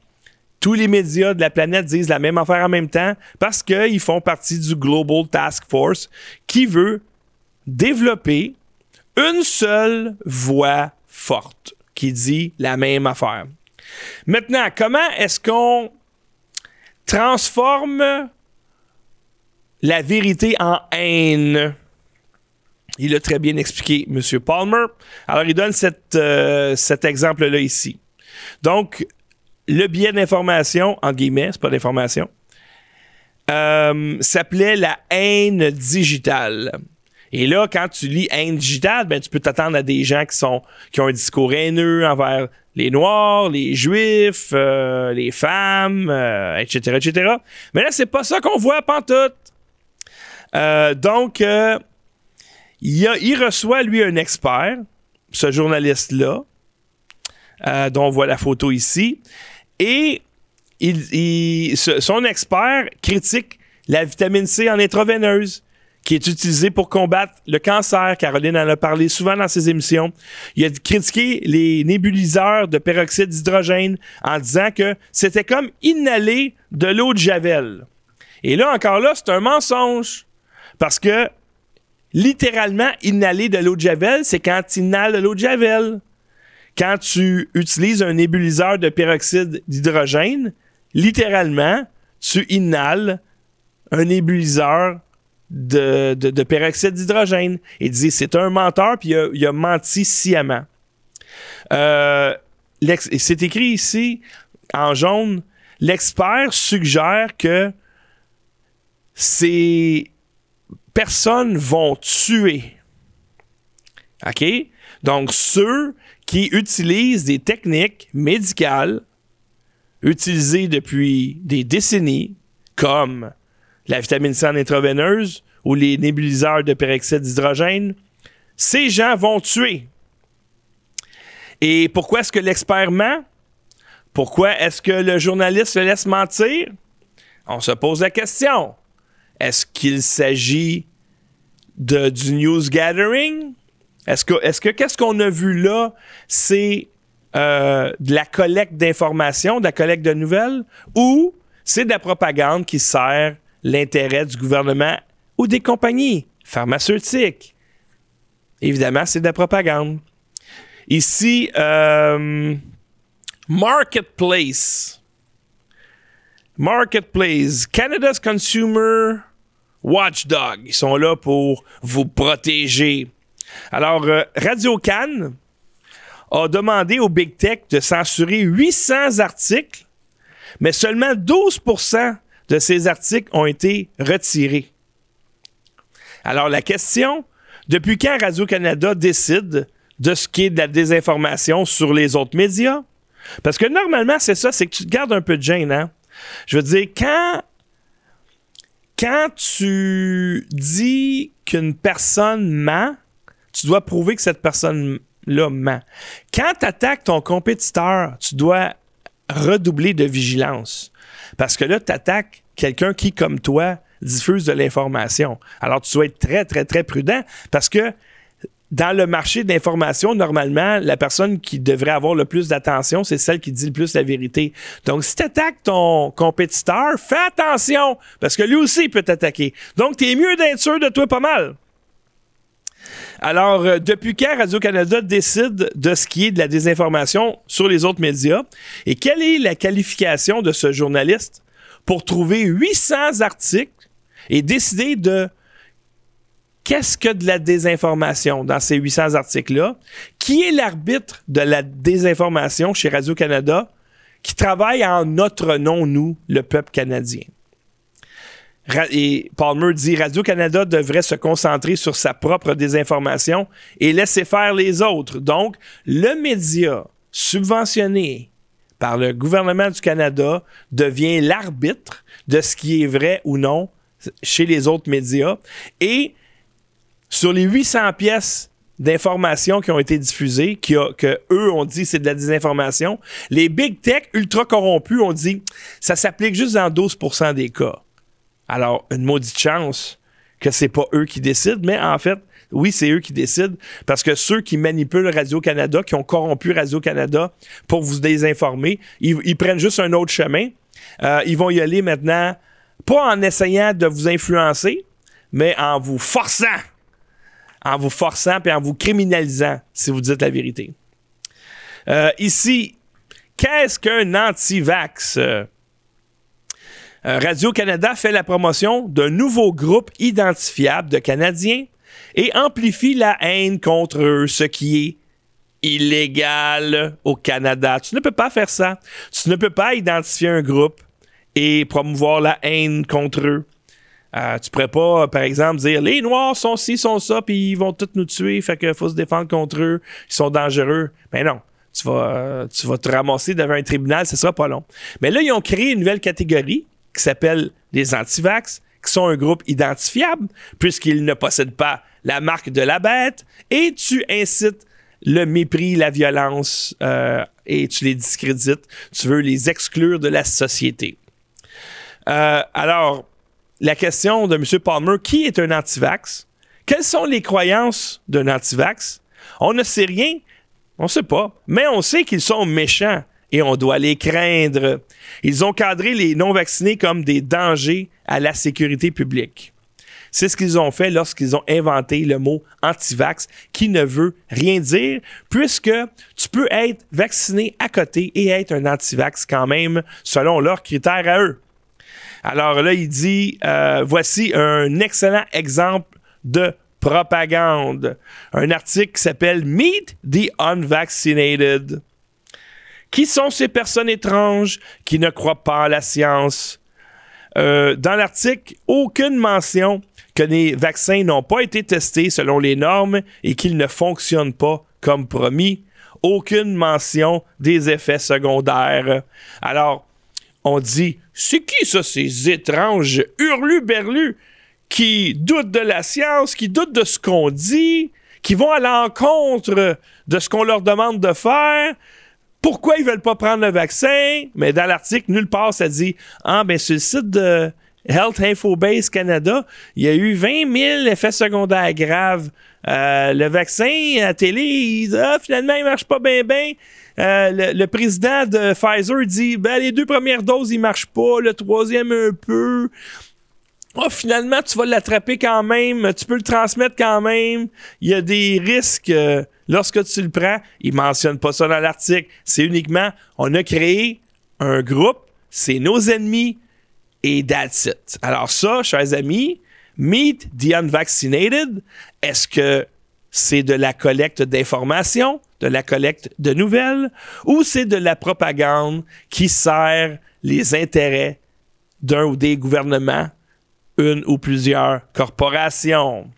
[SPEAKER 2] tous les médias de la planète disent la même affaire en même temps? Parce qu'ils font partie du Global Task Force qui veut développer une seule voix forte qui dit la même affaire. Maintenant, comment est-ce qu'on transforme la vérité en haine? Il a très bien expliqué, M. Palmer. Alors, il donne euh, cet exemple-là ici. Donc, le biais d'information, en guillemets, c'est pas d'information, euh, s'appelait la haine digitale. Et là, quand tu lis haine ben, tu peux t'attendre à des gens qui sont qui ont un discours haineux envers les Noirs, les Juifs, euh, les femmes, etc., etc. Mais là, c'est pas ça qu'on voit pantoute. Euh, donc, il, reçoit, lui, un expert, ce journaliste-là, euh, dont on voit la photo ici, et il, son expert critique la vitamine C en intraveineuse qui est utilisée pour combattre le cancer. Caroline en a parlé souvent dans ses émissions. Il a critiqué les nébuliseurs de peroxyde d'hydrogène en disant que c'était comme inhaler de l'eau de Javel. Et là, encore là, c'est un mensonge. Parce que littéralement, inhaler de l'eau de Javel, c'est quand tu inhales de l'eau de Javel. Quand tu utilises un nébuliseur de peroxyde d'hydrogène, littéralement, tu inhales un nébuliseur de, de, peroxyde d'hydrogène. Il dit c'est un menteur, puis il a, menti sciemment. Euh, c'est écrit ici en jaune. L'expert suggère que c'est personnes vont tuer. OK? Donc, ceux qui utilisent des techniques médicales utilisées depuis des décennies, comme la vitamine C en intraveineuse ou les nébuliseurs de peroxyde d'hydrogène, ces gens vont tuer. Et pourquoi est-ce que l'expert ment? Pourquoi est-ce que le journaliste se laisse mentir? On se pose la question. Est-ce qu'il s'agit de, du news gathering? Est-ce que, que qu'est-ce qu'on a vu là, c'est euh, de la collecte d'informations, de la collecte de nouvelles, ou c'est de la propagande qui sert l'intérêt du gouvernement ou des compagnies pharmaceutiques? Évidemment, c'est de la propagande. Ici, euh, Marketplace. Marketplace. Canada's Consumer Watchdog. Ils sont là pour vous protéger. Alors, euh, Radio Cannes a demandé au Big Tech de censurer 800 articles, mais seulement 12 de ces articles ont été retirés. Alors, la question, depuis quand Radio-Canada décide de ce qui est de la désinformation sur les autres médias? Parce que normalement, c'est ça, c'est que tu te gardes un peu de gêne, hein? Je veux dire, quand quand tu dis qu'une personne ment, tu dois prouver que cette personne-là ment. Quand tu attaques ton compétiteur, tu dois redoubler de vigilance. Parce que là, tu attaques quelqu'un qui, comme toi, diffuse de l'information. Alors, tu dois être très, très, très prudent parce que dans le marché d'information, normalement, la personne qui devrait avoir le plus d'attention, c'est celle qui dit le plus la vérité. Donc, si tu attaques ton compétiteur, fais attention, parce que lui aussi peut t'attaquer. Donc, tu es mieux d'être sûr de toi pas mal. Alors, euh, depuis quand Radio-Canada décide de ce qui est de la désinformation sur les autres médias? Et quelle est la qualification de ce journaliste pour trouver 800 articles et décider de qu'est-ce que de la désinformation dans ces 800 articles-là? Qui est l'arbitre de la désinformation chez Radio-Canada qui travaille en notre nom, nous, le peuple canadien? Et Palmer dit Radio-Canada devrait se concentrer sur sa propre désinformation et laisser faire les autres. Donc, le média subventionné par le gouvernement du Canada devient l'arbitre de ce qui est vrai ou non chez les autres médias et sur les 800 pièces d'informations qui ont été diffusées, qui que eux ont dit c'est de la désinformation, les big tech ultra corrompus ont dit ça s'applique juste dans 12% des cas. Alors, une maudite chance que c'est pas eux qui décident, mais en fait, oui, c'est eux qui décident parce que ceux qui manipulent Radio-Canada, qui ont corrompu Radio-Canada pour vous désinformer, ils, prennent juste un autre chemin. Euh, ils vont y aller maintenant, pas en essayant de vous influencer, mais en vous forçant en vous forçant et en vous criminalisant si vous dites la vérité. Euh, ici, qu'est-ce qu'un anti-vax? Euh, Radio-Canada fait la promotion d'un nouveau groupe identifiable de Canadiens et amplifie la haine contre eux, ce qui est illégal au Canada. Tu ne peux pas faire ça. Tu ne peux pas identifier un groupe et promouvoir la haine contre eux. Euh, tu pourrais pas, par exemple, dire les Noirs sont ci, sont ça, puis ils vont tous nous tuer, fait qu'il faut se défendre contre eux, ils sont dangereux. Mais non, tu vas, euh, tu te ramasser devant un tribunal, ce sera pas long. Mais là, ils ont créé une nouvelle catégorie qui s'appelle les antivax, qui sont un groupe identifiable, puisqu'ils ne possèdent pas la marque de la bête, et tu incites le mépris, la violence, euh, et tu les discrédites. Tu veux les exclure de la société. Euh, alors, la question de M. Palmer, qui est un antivax? Quelles sont les croyances d'un antivax? On ne sait rien, on ne sait pas, mais on sait qu'ils sont méchants et on doit les craindre. Ils ont cadré les non-vaccinés comme des dangers à la sécurité publique. C'est ce qu'ils ont fait lorsqu'ils ont inventé le mot anti-vax, qui ne veut rien dire, puisque tu peux être vacciné à côté et être un anti-vax quand même, selon leurs critères à eux. Alors là, il dit, euh, voici un excellent exemple de propagande. Un article qui s'appelle Meet the Unvaccinated. Qui sont ces personnes étranges qui ne croient pas à la science? Euh, dans l'article, aucune mention que les vaccins n'ont pas été testés selon les normes et qu'ils ne fonctionnent pas comme promis. Aucune mention des effets secondaires. Alors, on dit, c'est qui ça, ces étranges hurlus-berlus qui doutent de la science, qui doutent de ce qu'on dit, qui vont à l'encontre de ce qu'on leur demande de faire? Pourquoi ils veulent pas prendre le vaccin? Mais dans l'article, nulle part, ça dit, ah, ben, sur le site de Health Info Base Canada, il y a eu 20 000 effets secondaires graves. Euh, le vaccin à télé, il, ah, finalement, il marche pas bien, bien. Euh, le, président de Pfizer dit ben, les deux premières doses, ils marchent pas, le troisième un peu. Oh, finalement, tu vas l'attraper quand même, tu peux le transmettre quand même. Il y a des risques euh, lorsque tu le prends. Il mentionne pas ça dans l'article. C'est uniquement, on a créé un groupe, c'est nos ennemis, et that's it. Alors ça, chers amis, meet the unvaccinated. Est-ce que c'est de la collecte d'informations, de la collecte de nouvelles, ou c'est de la propagande qui sert les intérêts d'un ou des gouvernements, une ou plusieurs corporations.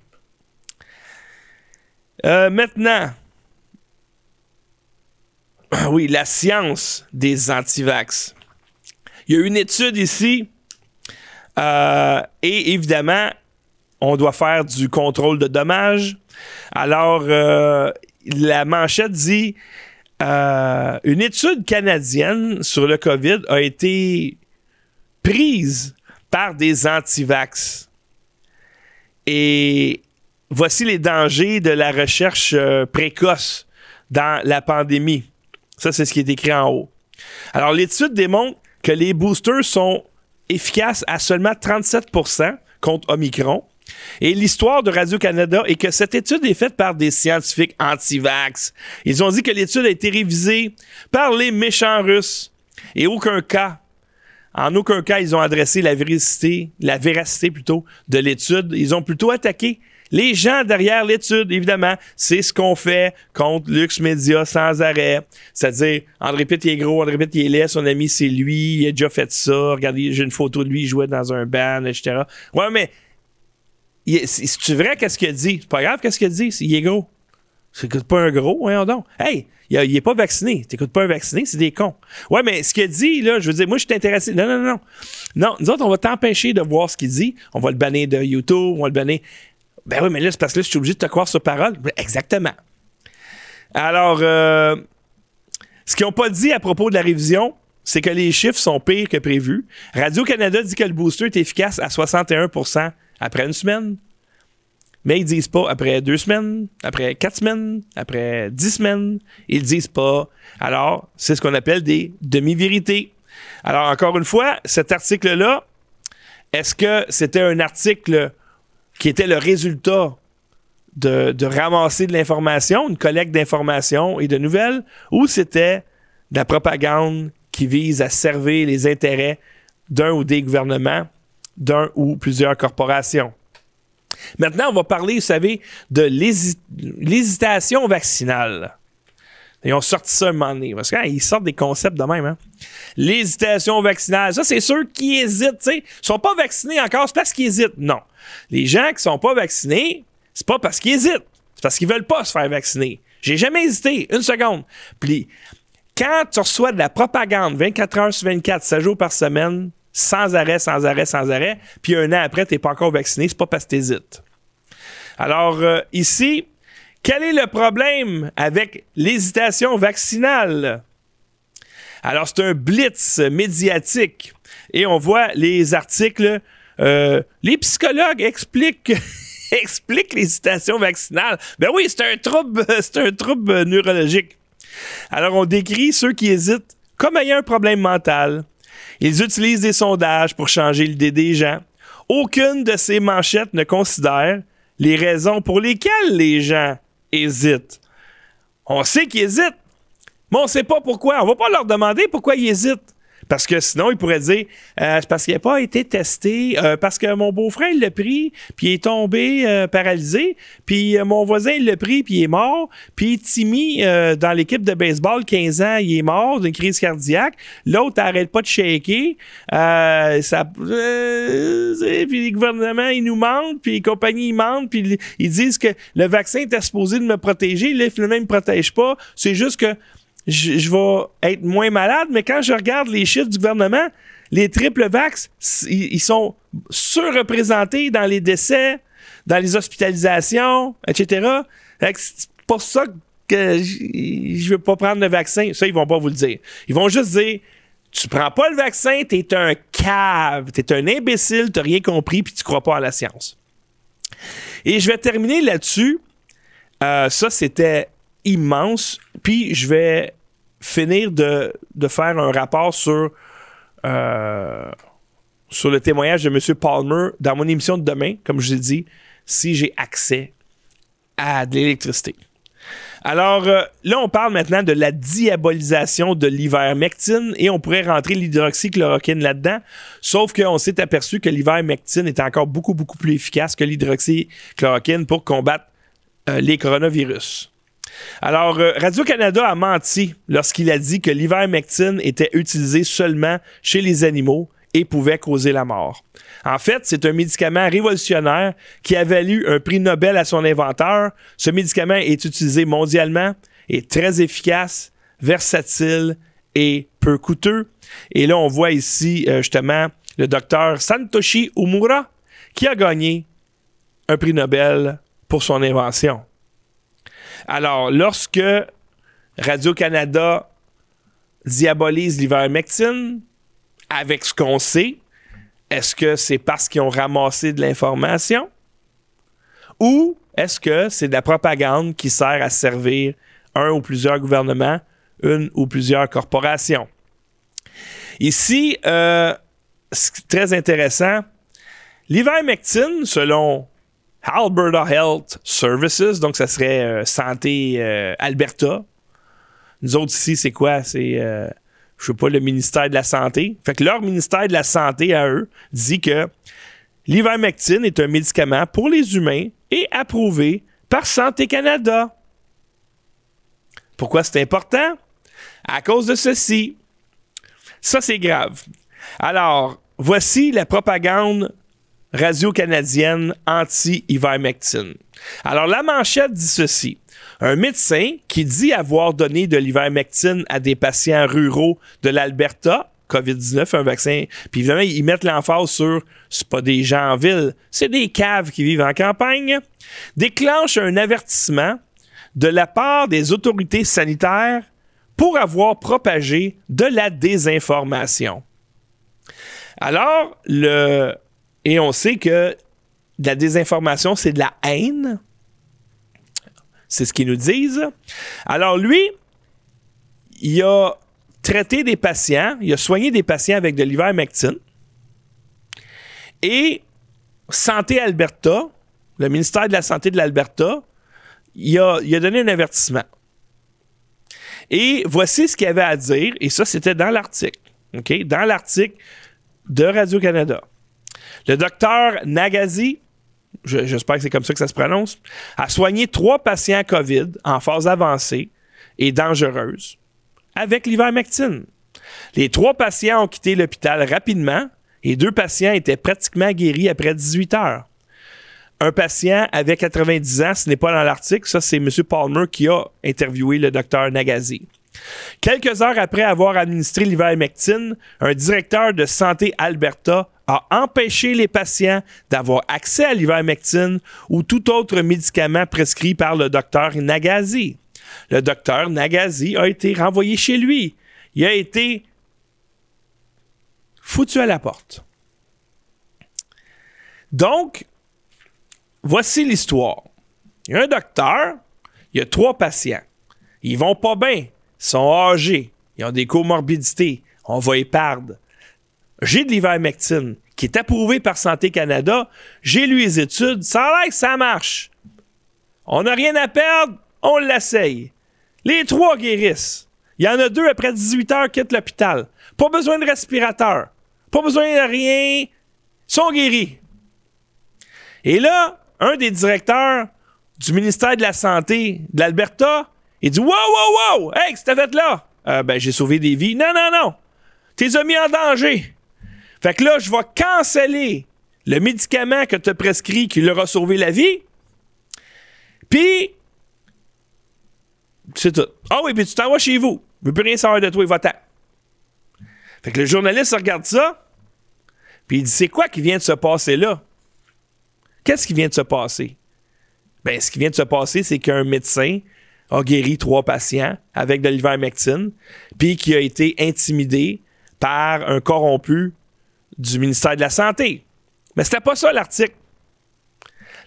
[SPEAKER 2] Euh, maintenant, oui, la science des antivax. Il y a une étude ici, euh, et évidemment, on doit faire du contrôle de dommages. Alors, euh, la manchette dit une étude canadienne sur le COVID a été prise par des antivax. Et voici les dangers de la recherche euh, précoce dans la pandémie. Ça, c'est ce qui est écrit en haut. Alors, l'étude démontre que les boosters sont efficaces à seulement 37% contre Omicron et l'histoire de Radio-Canada est que cette étude est faite par des scientifiques anti-vax. Ils ont dit que l'étude a été révisée par les méchants russes. Et aucun cas, en aucun cas, ils ont adressé la véracité, la véracité plutôt, de l'étude. Ils ont plutôt attaqué les gens derrière l'étude, évidemment, c'est ce qu'on fait contre Lux Media sans arrêt. C'est-à-dire, André Pitt est gros, André Pitt est laid, son ami c'est lui, il a déjà fait ça, regardez, j'ai une photo de lui, il jouait dans un band, etc. Ouais, mais c'est vrai qu'est-ce qu'il dit? C'est pas grave qu'est-ce qu'il dit, il est gros. T'écoutes pas un gros, voyons donc. Hey, il, est pas vacciné. T'écoutes pas un vacciné, c'est des cons. Ouais, mais ce qu'il dit, là, je veux dire, moi, je suis intéressé. Non, non, non. Non, nous autres, on va t'empêcher de voir ce qu'il dit. On va le bannir de YouTube, on va le bannir. Ben oui, mais là, c'est parce que là, je suis obligé de te croire sur parole. Exactement. Alors, euh, ce qu'ils n'ont pas dit à propos de la révision, c'est que les chiffres sont pires que prévu. Radio-Canada dit que le booster est efficace à 61% après une semaine. Mais ils disent pas après deux semaines, après quatre semaines, après dix semaines. Ils disent pas. Alors, c'est ce qu'on appelle des demi-vérités. Alors, encore une fois, cet article-là, est-ce que c'était un article qui était le résultat de, de ramasser de l'information, une collecte d'informations et de nouvelles, ou c'était de la propagande qui vise à servir les intérêts d'un ou des gouvernements, d'un ou plusieurs corporations? Maintenant, on va parler, vous savez, de l'hésitation vaccinale. Ils ont sorti ça un moment donné. Parce qu'ils sortent des concepts de même. Hein? L'hésitation vaccinale. Ça, c'est ceux qui hésitent. Ils ne sont pas vaccinés encore, c'est parce qu'ils hésitent. Non. Les gens qui ne sont pas vaccinés, c'est pas parce qu'ils hésitent. C'est parce qu'ils veulent pas se faire vacciner. J'ai jamais hésité, une seconde. Puis, quand tu reçois de la propagande 24 heures sur 24, 7 jours par semaine, sans arrêt, sans arrêt, sans arrêt, puis un an après, tu n'es pas encore vacciné, c'est pas parce que tu hésites. Alors, euh, ici, quel est le problème avec l'hésitation vaccinale? Alors, c'est un blitz médiatique. Et on voit les articles. Euh, les psychologues expliquent, expliquent l'hésitation vaccinale. Ben oui, c'est un trouble, c'est un trouble neurologique. Alors, on décrit ceux qui hésitent comme ayant un problème mental. Ils utilisent des sondages pour changer l'idée des gens. Aucune de ces manchettes ne considère les raisons pour lesquelles les gens hésitent. On sait qu'ils hésitent, mais on ne sait pas pourquoi. On ne va pas leur demander pourquoi ils hésitent. Parce que sinon, il pourrait dire euh, c'est parce qu'il n'a pas été testé, euh, parce que mon beau-frère, il l'a pris, puis il est tombé euh, paralysé, puis mon voisin, il l'a pris, puis il est mort, puis Timmy, dans l'équipe de baseball, 15 ans, il est mort d'une crise cardiaque. L'autre n'arrête pas de shaker. ça, puis les gouvernements, ils nous mentent, puis les compagnies, ils mentent, puis ils disent que le vaccin était supposé de me protéger. Là, finalement, il ne me protège pas. C'est juste que je, vais être moins malade, mais quand je regarde les chiffres du gouvernement, les triple vax, ils sont surreprésentés dans les décès, dans les hospitalisations, etc. C'est pour ça que je ne veux pas prendre le vaccin. Ça, ils vont pas vous le dire. Ils vont juste dire tu prends pas le vaccin, tu es un cave, tu es un imbécile, tu rien compris, puis tu crois pas à la science. Et je vais terminer là-dessus. Euh, ça, c'était immense. Puis je vais finir de, faire un rapport sur, euh, sur le témoignage de M. Palmer dans mon émission de demain, comme je l'ai dit, si j'ai accès à de l'électricité. Alors euh, là, on parle maintenant de la diabolisation de l'ivermectine et on pourrait rentrer l'hydroxychloroquine là-dedans, sauf qu'on s'est aperçu que l'ivermectine est encore beaucoup, beaucoup plus efficace que l'hydroxychloroquine pour combattre euh, les coronavirus. Alors, euh, Radio-Canada a menti lorsqu'il a dit que l'ivermectine était utilisé seulement chez les animaux et pouvait causer la mort. En fait, c'est un médicament révolutionnaire qui a valu un prix Nobel à son inventeur. Ce médicament est utilisé mondialement, est très efficace, versatile et peu coûteux. Et là, on voit ici euh, justement le docteur Santoshi Umura qui a gagné un prix Nobel pour son invention. Alors, lorsque Radio-Canada diabolise l'ivermectine, avec ce qu'on sait, est-ce que c'est parce qu'ils ont ramassé de l'information? Ou est-ce que c'est de la propagande qui sert à servir un ou plusieurs gouvernements, une ou plusieurs corporations? Ici, euh, c'est très intéressant. L'ivermectine, selon Alberta Health Services, donc ça serait euh, Santé euh, Alberta. Nous autres ici, c'est quoi? C'est, euh, je sais pas, le ministère de la Santé. Fait que leur ministère de la Santé à eux dit que l'ivermectine est un médicament pour les humains et approuvé par Santé Canada. Pourquoi c'est important? À cause de ceci. Ça, c'est grave. Alors, voici la propagande radio-canadienne anti-ivermectine. Alors, la manchette dit ceci. Un médecin qui dit avoir donné de l'ivermectine à des patients ruraux de l'Alberta, COVID-19, un vaccin, puis évidemment, ils mettent l'emphase sur c'est pas des gens en ville, c'est des caves qui vivent en campagne, déclenche un avertissement de la part des autorités sanitaires pour avoir propagé de la désinformation. Alors, le et on sait que la désinformation, c'est de la haine. C'est ce qu'ils nous disent. Alors lui, il a traité des patients, il a soigné des patients avec de l'ivermectine. Et Santé Alberta, le ministère de la Santé de l'Alberta, il a, il a donné un avertissement. Et voici ce qu'il avait à dire, et ça, c'était dans l'article. OK? Dans l'article de Radio-Canada. Le docteur Nagazi, j'espère que c'est comme ça que ça se prononce, a soigné trois patients COVID en phase avancée et dangereuse avec l'ivermectine. Les trois patients ont quitté l'hôpital rapidement et deux patients étaient pratiquement guéris après 18 heures. Un patient avait 90 ans, ce n'est pas dans l'article, ça c'est M. Palmer qui a interviewé le docteur Nagazi. Quelques heures après avoir administré l'ivermectine, un directeur de santé Alberta a empêché les patients d'avoir accès à l'ivermectine ou tout autre médicament prescrit par le docteur Nagazi. Le docteur Nagazi a été renvoyé chez lui. Il a été foutu à la porte. Donc, voici l'histoire. Il y a un docteur, il y a trois patients. Ils vont pas bien, ils sont âgés, ils ont des comorbidités, on va y perdre. J'ai de l'ivermectine qui est approuvé par Santé Canada. J'ai lu les études, ça a l'air que ça marche. On n'a rien à perdre, on l'essaye. Les trois guérissent. Il y en a deux après 18 heures qui quittent l'hôpital. Pas besoin de respirateur. Pas besoin de rien. Ils sont guéris. Et là, un des directeurs du ministère de la Santé de l'Alberta, il dit Wow, wow, wow! Hey, que t'as fait là? Euh, ben, j'ai sauvé des vies. Non, non, non! T'es mis en danger. Fait que là, je vais canceller le médicament que tu as prescrit qui leur a sauvé la vie. Puis, c'est tout. Ah oui, puis tu t'en chez vous. Je veux plus rien savoir de toi, va-t'en. Fait que le journaliste regarde ça, puis il dit C'est quoi qui vient de se passer là? Qu'est-ce qui vient de se passer? Ben, ce qui vient de se passer, c'est qu'un médecin a guéri trois patients avec de l'ivermectine, puis qui a été intimidé par un corrompu du ministère de la Santé. Mais c'était pas ça l'article.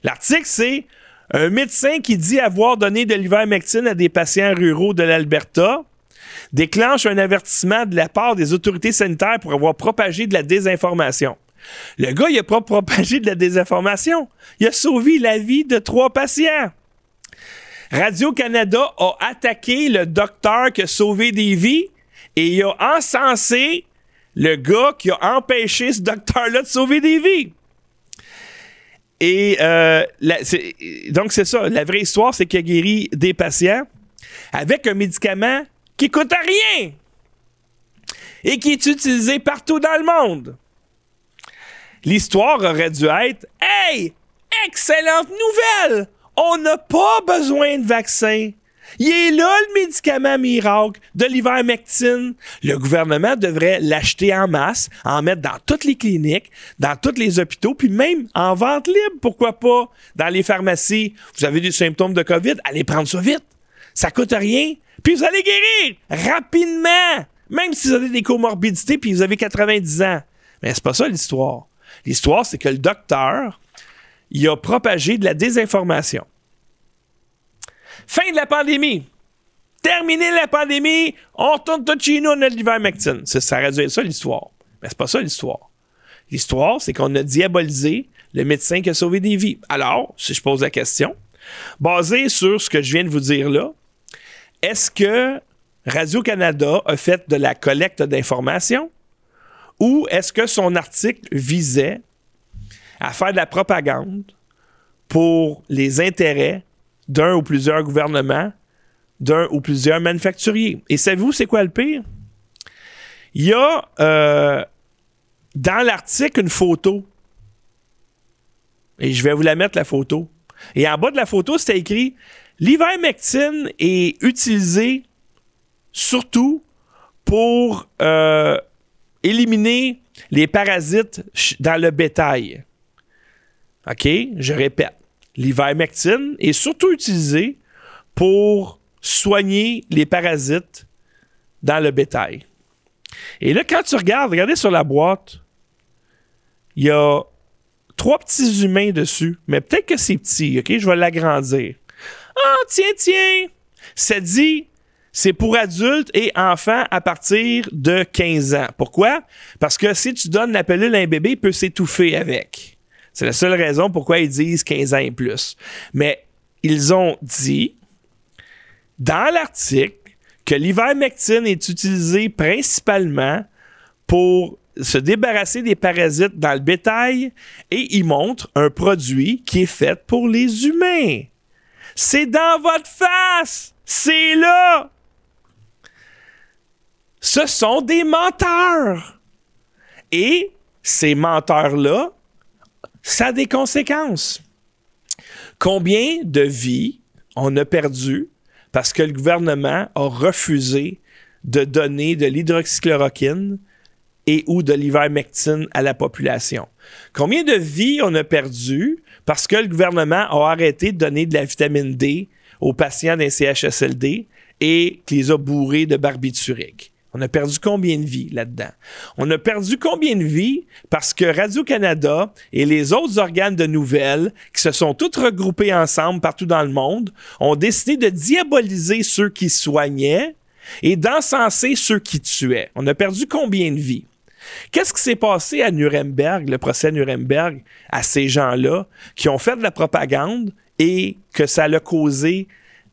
[SPEAKER 2] L'article, c'est un médecin qui dit avoir donné de l'ivermectine à des patients ruraux de l'Alberta déclenche un avertissement de la part des autorités sanitaires pour avoir propagé de la désinformation. Le gars, il a pas propagé de la désinformation. Il a sauvé la vie de trois patients. Radio-Canada a attaqué le docteur qui a sauvé des vies et il a encensé le gars qui a empêché ce docteur-là de sauver des vies. Et euh, donc, c'est ça. La vraie histoire, c'est qu'il a guéri des patients avec un médicament qui coûte rien et qui est utilisé partout dans le monde. L'histoire aurait dû être Hey, excellente nouvelle! On n'a pas besoin de vaccin. Il est là le médicament miracle de l'ivermectine. Le gouvernement devrait l'acheter en masse, en mettre dans toutes les cliniques, dans tous les hôpitaux, puis même en vente libre, pourquoi pas, dans les pharmacies. Vous avez des symptômes de COVID, allez prendre ça vite. Ça coûte rien, puis vous allez guérir rapidement, même si vous avez des comorbidités, puis vous avez 90 ans. Mais c'est pas ça l'histoire. L'histoire, c'est que le docteur, il a propagé de la désinformation. Fin de la pandémie. Terminer la pandémie, on retourne tout chez nous, on a l'ivermectine. Ça, ça aurait ça l'histoire. Mais c'est pas ça l'histoire. L'histoire, c'est qu'on a diabolisé le médecin qui a sauvé des vies. Alors, si je pose la question, basé sur ce que je viens de vous dire là, est-ce que Radio-Canada a fait de la collecte d'informations ou est-ce que son article visait à faire de la propagande pour les intérêts d'un ou plusieurs gouvernements, d'un ou plusieurs manufacturiers. Et savez-vous c'est quoi le pire? Il y a euh, dans l'article une photo. Et je vais vous la mettre, la photo. Et en bas de la photo, c'était écrit L'ivermectine est utilisé surtout pour euh, éliminer les parasites dans le bétail. OK? Je répète l'ivermectine est surtout utilisé pour soigner les parasites dans le bétail. Et là, quand tu regardes, regardez sur la boîte, il y a trois petits humains dessus, mais peut-être que c'est petit, OK? Je vais l'agrandir. Ah, tiens, tiens! Ça dit, c'est pour adultes et enfants à partir de 15 ans. Pourquoi? Parce que si tu donnes la pilule à un bébé, il peut s'étouffer avec. C'est la seule raison pourquoi ils disent 15 ans et plus. Mais ils ont dit dans l'article que l'ivermectine est utilisé principalement pour se débarrasser des parasites dans le bétail et il montre un produit qui est fait pour les humains. C'est dans votre face! C'est là! Ce sont des menteurs! Et ces menteurs-là, ça a des conséquences. Combien de vies on a perdu parce que le gouvernement a refusé de donner de l'hydroxychloroquine et ou de l'ivermectine à la population? Combien de vies on a perdu parce que le gouvernement a arrêté de donner de la vitamine D aux patients d'un CHSLD et qu'ils les a bourrés de barbiturique. On a perdu combien de vies là-dedans? On a perdu combien de vies parce que Radio-Canada et les autres organes de nouvelles qui se sont tous regroupés ensemble partout dans le monde ont décidé de diaboliser ceux qui soignaient et d'encenser ceux qui tuaient. On a perdu combien de vies? Qu'est-ce qui s'est passé à Nuremberg, le procès Nuremberg, à ces gens-là qui ont fait de la propagande et que ça a causé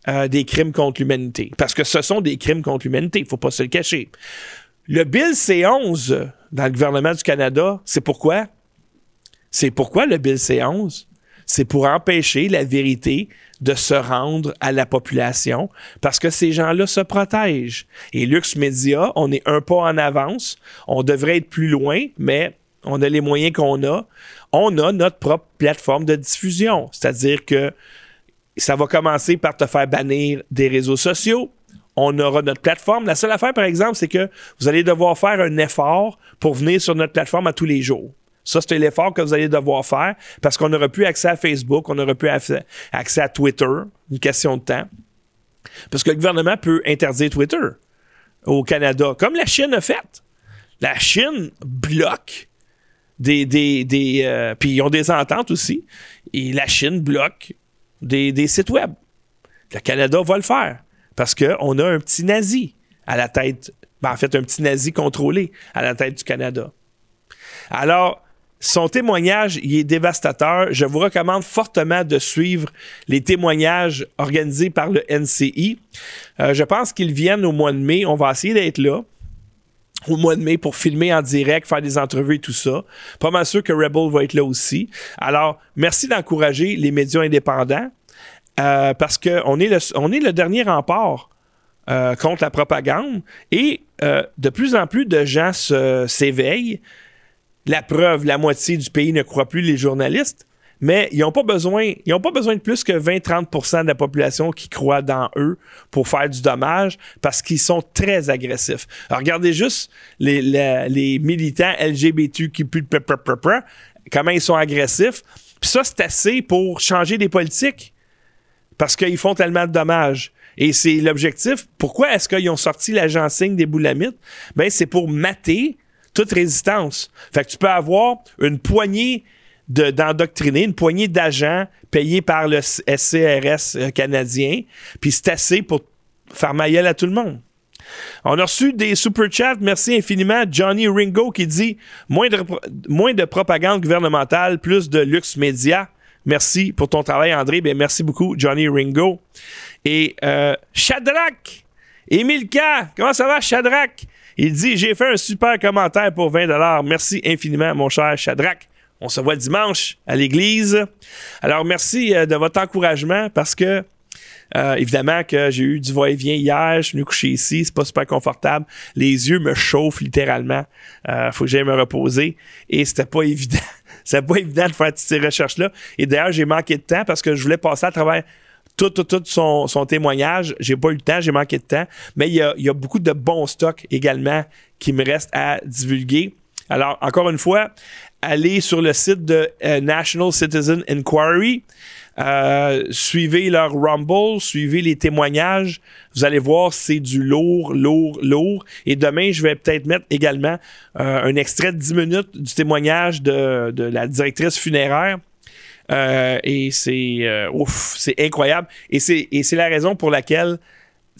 [SPEAKER 2] des crimes contre l'humanité? Parce que ce sont des crimes contre l'humanité, il ne faut pas se le cacher. Le Bill C-11 dans le gouvernement du Canada, c'est pourquoi? C'est pourquoi le Bill C-11? C'est pour empêcher la vérité de se rendre à la population parce que ces gens-là se protègent. Et Lux Media, on est un pas en avance. On devrait être plus loin, mais on a les moyens qu'on a. On a notre propre plateforme de diffusion. C'est-à-dire que ça va commencer par te faire bannir des réseaux sociaux. On aura notre plateforme. La seule affaire, par exemple, c'est que vous allez devoir faire un effort pour venir sur notre plateforme à tous les jours. Ça, c'est l'effort que vous allez devoir faire parce qu'on n'aura plus accès à Facebook, on n'aura plus accès à Twitter, une question de temps. Parce que le gouvernement peut interdire Twitter au Canada, comme la Chine a fait. La Chine bloque des. des, euh, puis ils ont des ententes aussi. Et la Chine bloque des, des sites web. Le Canada va le faire parce qu'on a un petit nazi à la tête. Ben, en fait, un petit nazi contrôlé à la tête du Canada. Alors, son témoignage, il est dévastateur. Je vous recommande fortement de suivre les témoignages organisés par le NCI. Euh, je pense qu'ils viennent au mois de mai. On va essayer d'être là au mois de mai pour filmer en direct, faire des entrevues et tout ça. Pas mal sûr que Rebel va être là aussi. Alors, merci d'encourager les médias indépendants euh, parce qu'on est, le, est le dernier rempart euh, contre la propagande et de plus en plus de gens s'éveillent la preuve, la moitié du pays ne croit plus les journalistes, mais ils n'ont pas besoin, ils ont pas besoin de plus que 20-30% de la population qui croit dans eux pour faire du dommage parce qu'ils sont très agressifs. regardez juste les, les, militants LGBT qui comment ils sont agressifs. Puis ça, c'est assez pour changer des politiques parce qu'ils font tellement de dommages. Et c'est l'objectif. Pourquoi est-ce qu'ils ont sorti l'agent signe des boulamites? Ben, c'est pour mater toute résistance. Fait que tu peux avoir une poignée d'endoctriner, une poignée d'agents payés par le SCRS euh, canadien, puis c'est assez pour faire maillelle à tout le monde. On a reçu des super chats. Merci infiniment. Johnny Ringo qui dit moins de, moins de propagande gouvernementale, plus de luxe média. Merci pour ton travail, André. Bien, merci beaucoup, Johnny Ringo. Et euh, Shadrach, Emilka, comment ça va, Shadrach? Il dit J'ai fait un super commentaire pour 20 Merci infiniment, mon cher Shadrach. On se voit dimanche à l'église. Alors, merci euh, de votre encouragement parce que, euh, évidemment, que j'ai eu du va-et-vient hier. Je suis venu coucher ici. C'est pas super confortable. Les yeux me chauffent littéralement. Euh, faut que j'aille me reposer. Et c'était pas évident. c'était pas évident de faire toutes ces recherches-là. Et d'ailleurs, j'ai manqué de temps parce que je voulais passer à travers tout, tout, tout son, témoignage. J'ai pas eu le temps, j'ai manqué de temps. Mais il y a beaucoup de bons stocks également qui me restent à divulguer. Alors, encore une fois, allez sur le site de euh, National Citizen Inquiry. Euh, suivez leur Rumble, suivez les témoignages. Vous allez voir, c'est du lourd, lourd, lourd. Et demain, je vais peut-être mettre également euh, un extrait de 10 minutes du témoignage de, de la directrice funéraire euh, et c'est euh, ouf, c'est incroyable. Et c'est, la raison pour laquelle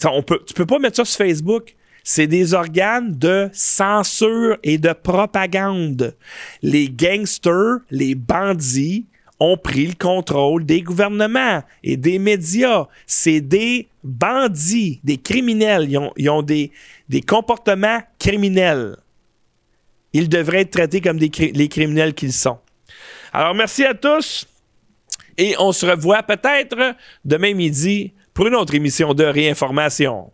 [SPEAKER 2] on peut, tu peux pas mettre ça sur Facebook. C'est des organes de censure et de propagande. Les gangsters, les bandits ont pris le contrôle des gouvernements et des médias. C'est des bandits, des criminels. Ils ont, des, comportements criminels. Ils devraient être traités comme les criminels qu'ils sont. Alors, merci à tous. Et on se revoit peut-être demain midi pour une autre émission de réinformation.